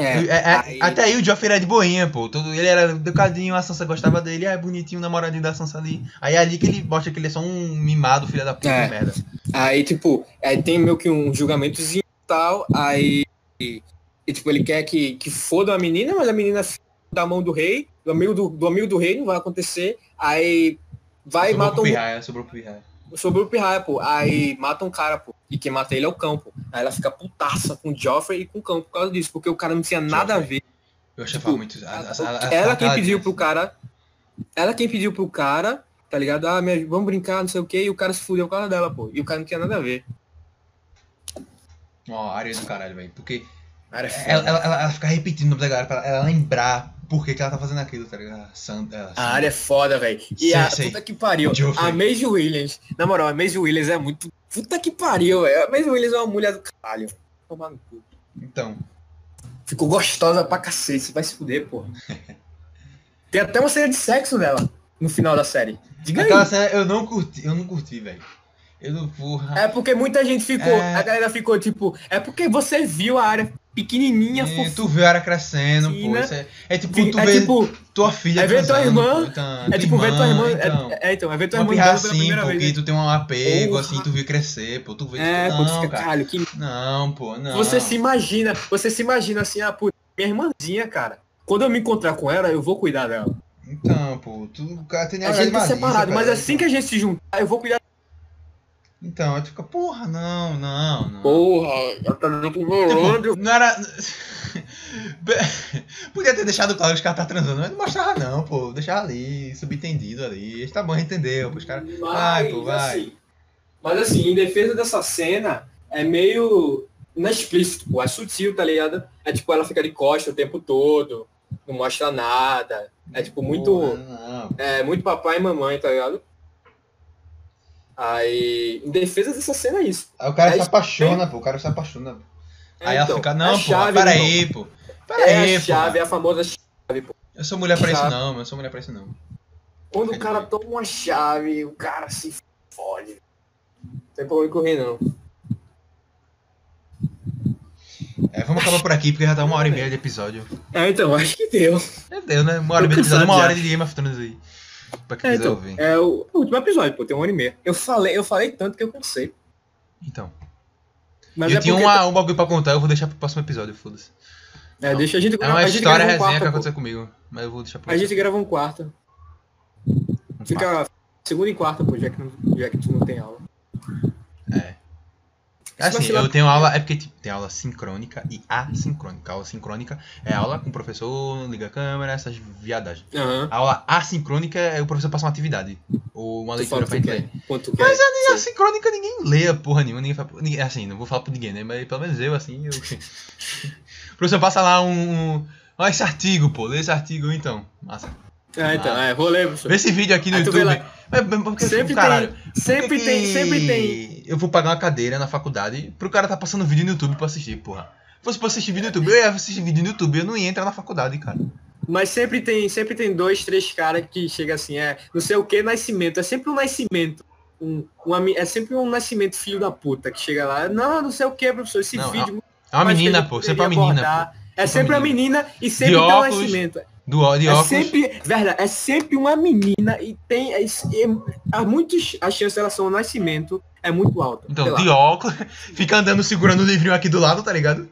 É, é, aí- Até aí o Joffrey era de boinha, pô. Todo, ele era educadinho, a Sansa gostava dele, ah, é bonitinho, namoradinho da Sansa ali. Aí é ali que ele mostra que ele é só um mimado, filho da puta, É. merda. Aí, tipo, aí tem meio que um julgamentozinho e tal, aí, e, tipo, ele quer que, que foda a menina, mas a menina da mão do rei, do amigo do, do amigo do rei, não vai acontecer, aí vai e sobrou mata um, Pirraia, sobrou pro Pirraia. sobrou o pirraia, pô, aí mata um cara, pô, e quem mata ele é o pô. Aí ela fica putaça com o Joffrey e com o cão por causa disso, porque o cara não tinha nada a ver. Eu achava Tipo, muito. a- a- a- ela quem pediu pro cara, ela quem pediu pro cara, tá ligado? Ah, me- vamos brincar, não sei o que, e o cara se fudeu por causa dela, pô. E o cara não tinha nada a ver. Ó, área do caralho, velho. Porque é ela, ela, ela, ela fica repetindo o nome da galera pra ela lembrar por que, que ela tá fazendo aquilo, tá ligado? A área é foda, velho. E a Sei, puta que pariu. A Maisie Williams. Na moral, a Maisie Williams é muito. Puta que pariu, velho. A Maisie Williams é uma mulher do caralho. Tomar no cu. Então, Ficou gostosa pra cacete. Vai se fuder, porra. Tem até uma cena de sexo dela. no final da série? Diga Aquela aí. cena eu não curti, eu não curti, velho. Eu não, porra. É porque muita gente ficou, É. a galera ficou tipo, é porque você viu a área pequenininha, É, fofinha. tu vê a área crescendo, pô. É, é tipo, Fi- tu é vê tipo, tua filha é ver tua irmã, pô, então, é tipo ver tua irmã, então, é, é, então, é ver tua irmã pela assim, primeira porque vez. tu tem um apego, Porra. assim, tu vê crescer, pô, tu vê É, tipo, pô, tu não, fica, cara. caralho, que Não, pô, não. Você se imagina, você se imagina assim, ah, putz, minha irmãzinha, cara. Quando eu me encontrar com ela, eu vou cuidar dela. Então, pô, tu cara tem A gente é separado, mas assim que a gente se juntar, eu vou cuidar. Então, aí tu fica, porra, não, não, não. Porra, ela tá dando com Tipo, não era. Podia ter deixado claro que os caras tá transando, mas não mostrava não, pô. Deixava ali, subentendido ali. Tá bom, entendeu? Os caras. Vai, pô, vai. Assim, mas assim, em defesa dessa cena, é meio. Não é explícito, pô, é sutil, tá ligado? É tipo, ela fica de costa o tempo todo, não mostra nada. É tipo muito. Porra. É muito papai e mamãe, tá ligado? Aí, em defesa dessa cena é isso. Aí o cara É se isso. apaixona, pô. O cara se apaixona. pô. Aí ela Então, fica, é não, pô, chave, peraí, pô. Peraí, É a pô. chave, é a famosa chave, pô. Eu sou mulher pra isso Chave. não, eu sou mulher pra isso não. Quando o cara toma uma chave, o cara se fode. Não tem problema correr, não. É, vamos acabar por aqui, porque já tá uma hora e meia de episódio. É, então, acho que deu. Já deu, né? Uma hora e meia de episódio, uma hora de Game of Thrones aí. Pra quem É, quiser então, ouvir. é o, o último episódio, pô, tem uma hora e meia. Eu falei, eu falei tanto que eu cansei. Então. Mas eu é tinha porque- uma, um bagulho pra contar, eu vou deixar pro próximo episódio, foda-se. É, deixa a gente É uma a gente história um resenha quarto, que pô. aconteceu comigo. Mas eu vou deixar pro A gente grava um quarto. um Fica segunda e quarta, pô, já que, não, já que tu não tem aula. É. Assim, eu tenho aula, é porque tipo, tem aula sincrônica e assíncrônica. A aula sincrônica é aula com o professor, liga a câmera, essas viadagens. Aham. A aula assincrônica é o professor passa uma atividade. Ou uma Tu leitura pra gente ler. Mas a assincrônica ninguém lê a porra nenhuma, ninguém fala. Ninguém, assim, não vou falar por ninguém, né? Mas pelo menos eu, assim, eu. o professor passa lá um. um Ó, esse artigo, pô, lê esse artigo então. Massa. É, então, é, vou ler, professor. Vê esse vídeo aqui no Aí YouTube. Mas, mas porque, Sempre tem, sempre por que tem, sempre tem. Eu vou pagar uma cadeira na faculdade pro cara tá passando vídeo no YouTube pra assistir, porra. Se fosse pra assistir vídeo no YouTube, eu ia assistir vídeo no YouTube, eu não ia entrar na faculdade, cara. Mas sempre tem, sempre tem dois, três caras que chega assim, é, não sei o que, nascimento. É sempre um nascimento. Um, um é sempre um nascimento filho da puta que chega lá. Não, não sei o que, professor. Esse Não, vídeo. É uma menina, a gente pô, sempre uma menina, abordar. pô. É Sempre uma menina e sempre De um nascimento. Do, de É óculos. sempre, verdade, é sempre uma menina e tem, é, é, há muitos, a chance dela ser um nascimento é muito alta. Então, de óculos, fica andando segurando o livrinho aqui do lado, tá ligado?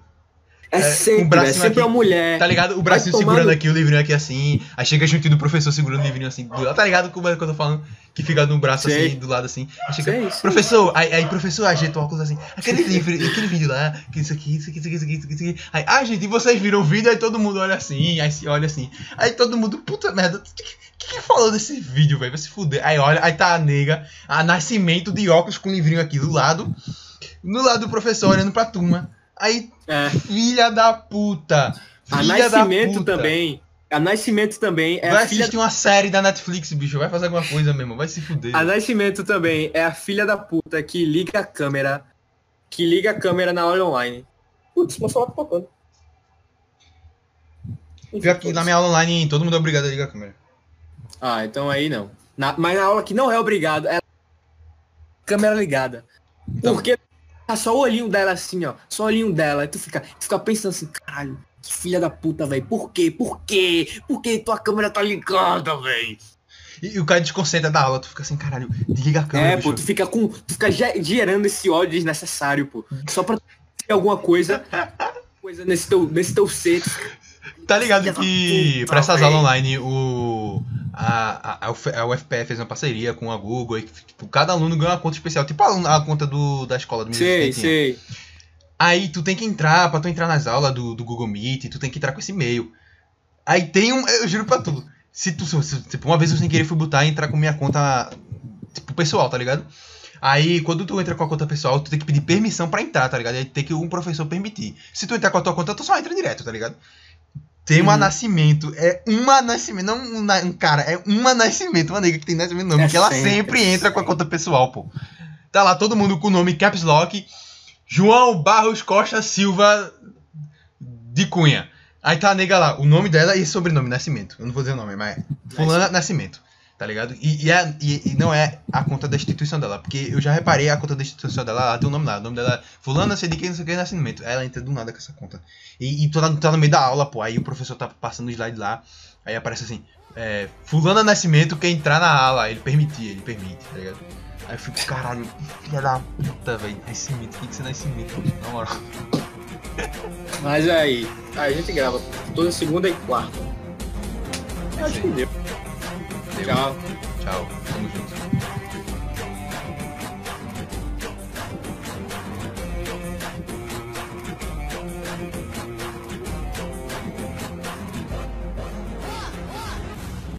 É, é, com o sempre, é bracinho sempre aqui. uma mulher. Tá ligado? O bracinho tomar segurando aqui, o livrinho aqui assim. Aí chega juntinho do professor segurando o livrinho assim. Do tá ligado como é que eu tô falando? Que fica no braço Sei. assim, do lado assim. Aí chega, Sei, sei. professor, aí, aí professor ajeita o óculos assim. Aquele livro, aquele vídeo lá, que isso aqui, isso aqui, isso aqui, isso aqui, isso aqui, isso aqui. Aí, ah, gente, e vocês viram o vídeo, aí todo mundo olha assim, aí se olha assim. Aí todo mundo, puta merda, o que, que, que falou desse vídeo, velho? Vai se fuder. Aí olha, aí tá a nega, a nascimento de óculos com o livrinho aqui do lado. No lado do professor olhando pra turma. Aí, É. filha da puta. A Filha da Nascimento puta. também. A Nascimento também é vai a filha assistir uma série da Netflix, bicho. Vai fazer alguma coisa mesmo. Vai se fuder. A Nascimento também é a filha da puta que liga a câmera. Que liga a câmera na aula online. Putz, meu celular tá tocando. Pior que na minha aula online, todo mundo é obrigado a ligar a câmera. Ah, então aí não. Na- mas na aula que não é obrigado, é câmera ligada. Então. Porque só o olhinho dela assim, ó. Só o olhinho dela. Aí tu fica, tu fica pensando assim, caralho, que filha da puta, velho. Por quê? Por quê? Por que tua câmera tá ligada, velho? E, e o cara desconcentra da aula, tu fica assim, caralho, desliga a câmera, É, bicho. pô, tu fica com. Tu fica ge- gerando esse ódio desnecessário, pô. Só pra ter alguma coisa. Coisa nesse teu, nesse teu ser. Tá ligado que puta, pra essas aulas online, o. A, a, a, UF- a UFPE fez uma parceria com a Google e tipo, cada aluno ganha uma conta especial, tipo a, a conta do, da escola do menino Sei, sei. Aí tu tem que entrar, pra tu entrar nas aulas do, do Google Meet, tu tem que entrar com esse e-mail. Aí tem um, eu juro pra tu, se tu, se, tipo, uma vez eu sem querer fui botar e entrar com minha conta, tipo, pessoal, tá ligado? Aí, quando tu entra com a conta pessoal, tu tem que pedir permissão pra entrar, tá ligado? Aí tem que um professor permitir. Se tu entrar com a tua conta, tu só entra direto, tá ligado? Tem uma Uhum. nascimento, é uma nascimento, não um, um cara, é uma nascimento, uma nega que tem nascimento nome, É que ela sempre, sempre entra com a conta pessoal, pô. Tá lá todo mundo com o nome Caps Lock, João Barros Costa Silva de Cunha. Aí tá a nega lá, o nome dela e sobrenome, Nascimento. Eu não vou dizer o nome, mas é Fulana Nascimento. Tá ligado? E, e, é- e- e não é a conta da instituição dela. Porque eu já reparei a conta da instituição dela, ela tem o nome lá. O nome dela é Fulana, quem, não sei o que, nascimento. Ela entra do nada com essa conta. E, e tu tá, tá no meio da aula, pô. Aí o professor tá passando o slide lá. Aí aparece assim: é, Fulana Nascimento quer entrar na aula. Ele permitia, ele permite, tá ligado? Aí eu fico, caralho, filha da puta, velho. Nascimento, tem que ser nascimento, na moral. Mas aí, a gente grava toda segunda e quarta. É Acho que deu. Tchau. Tchau. Tamo junto.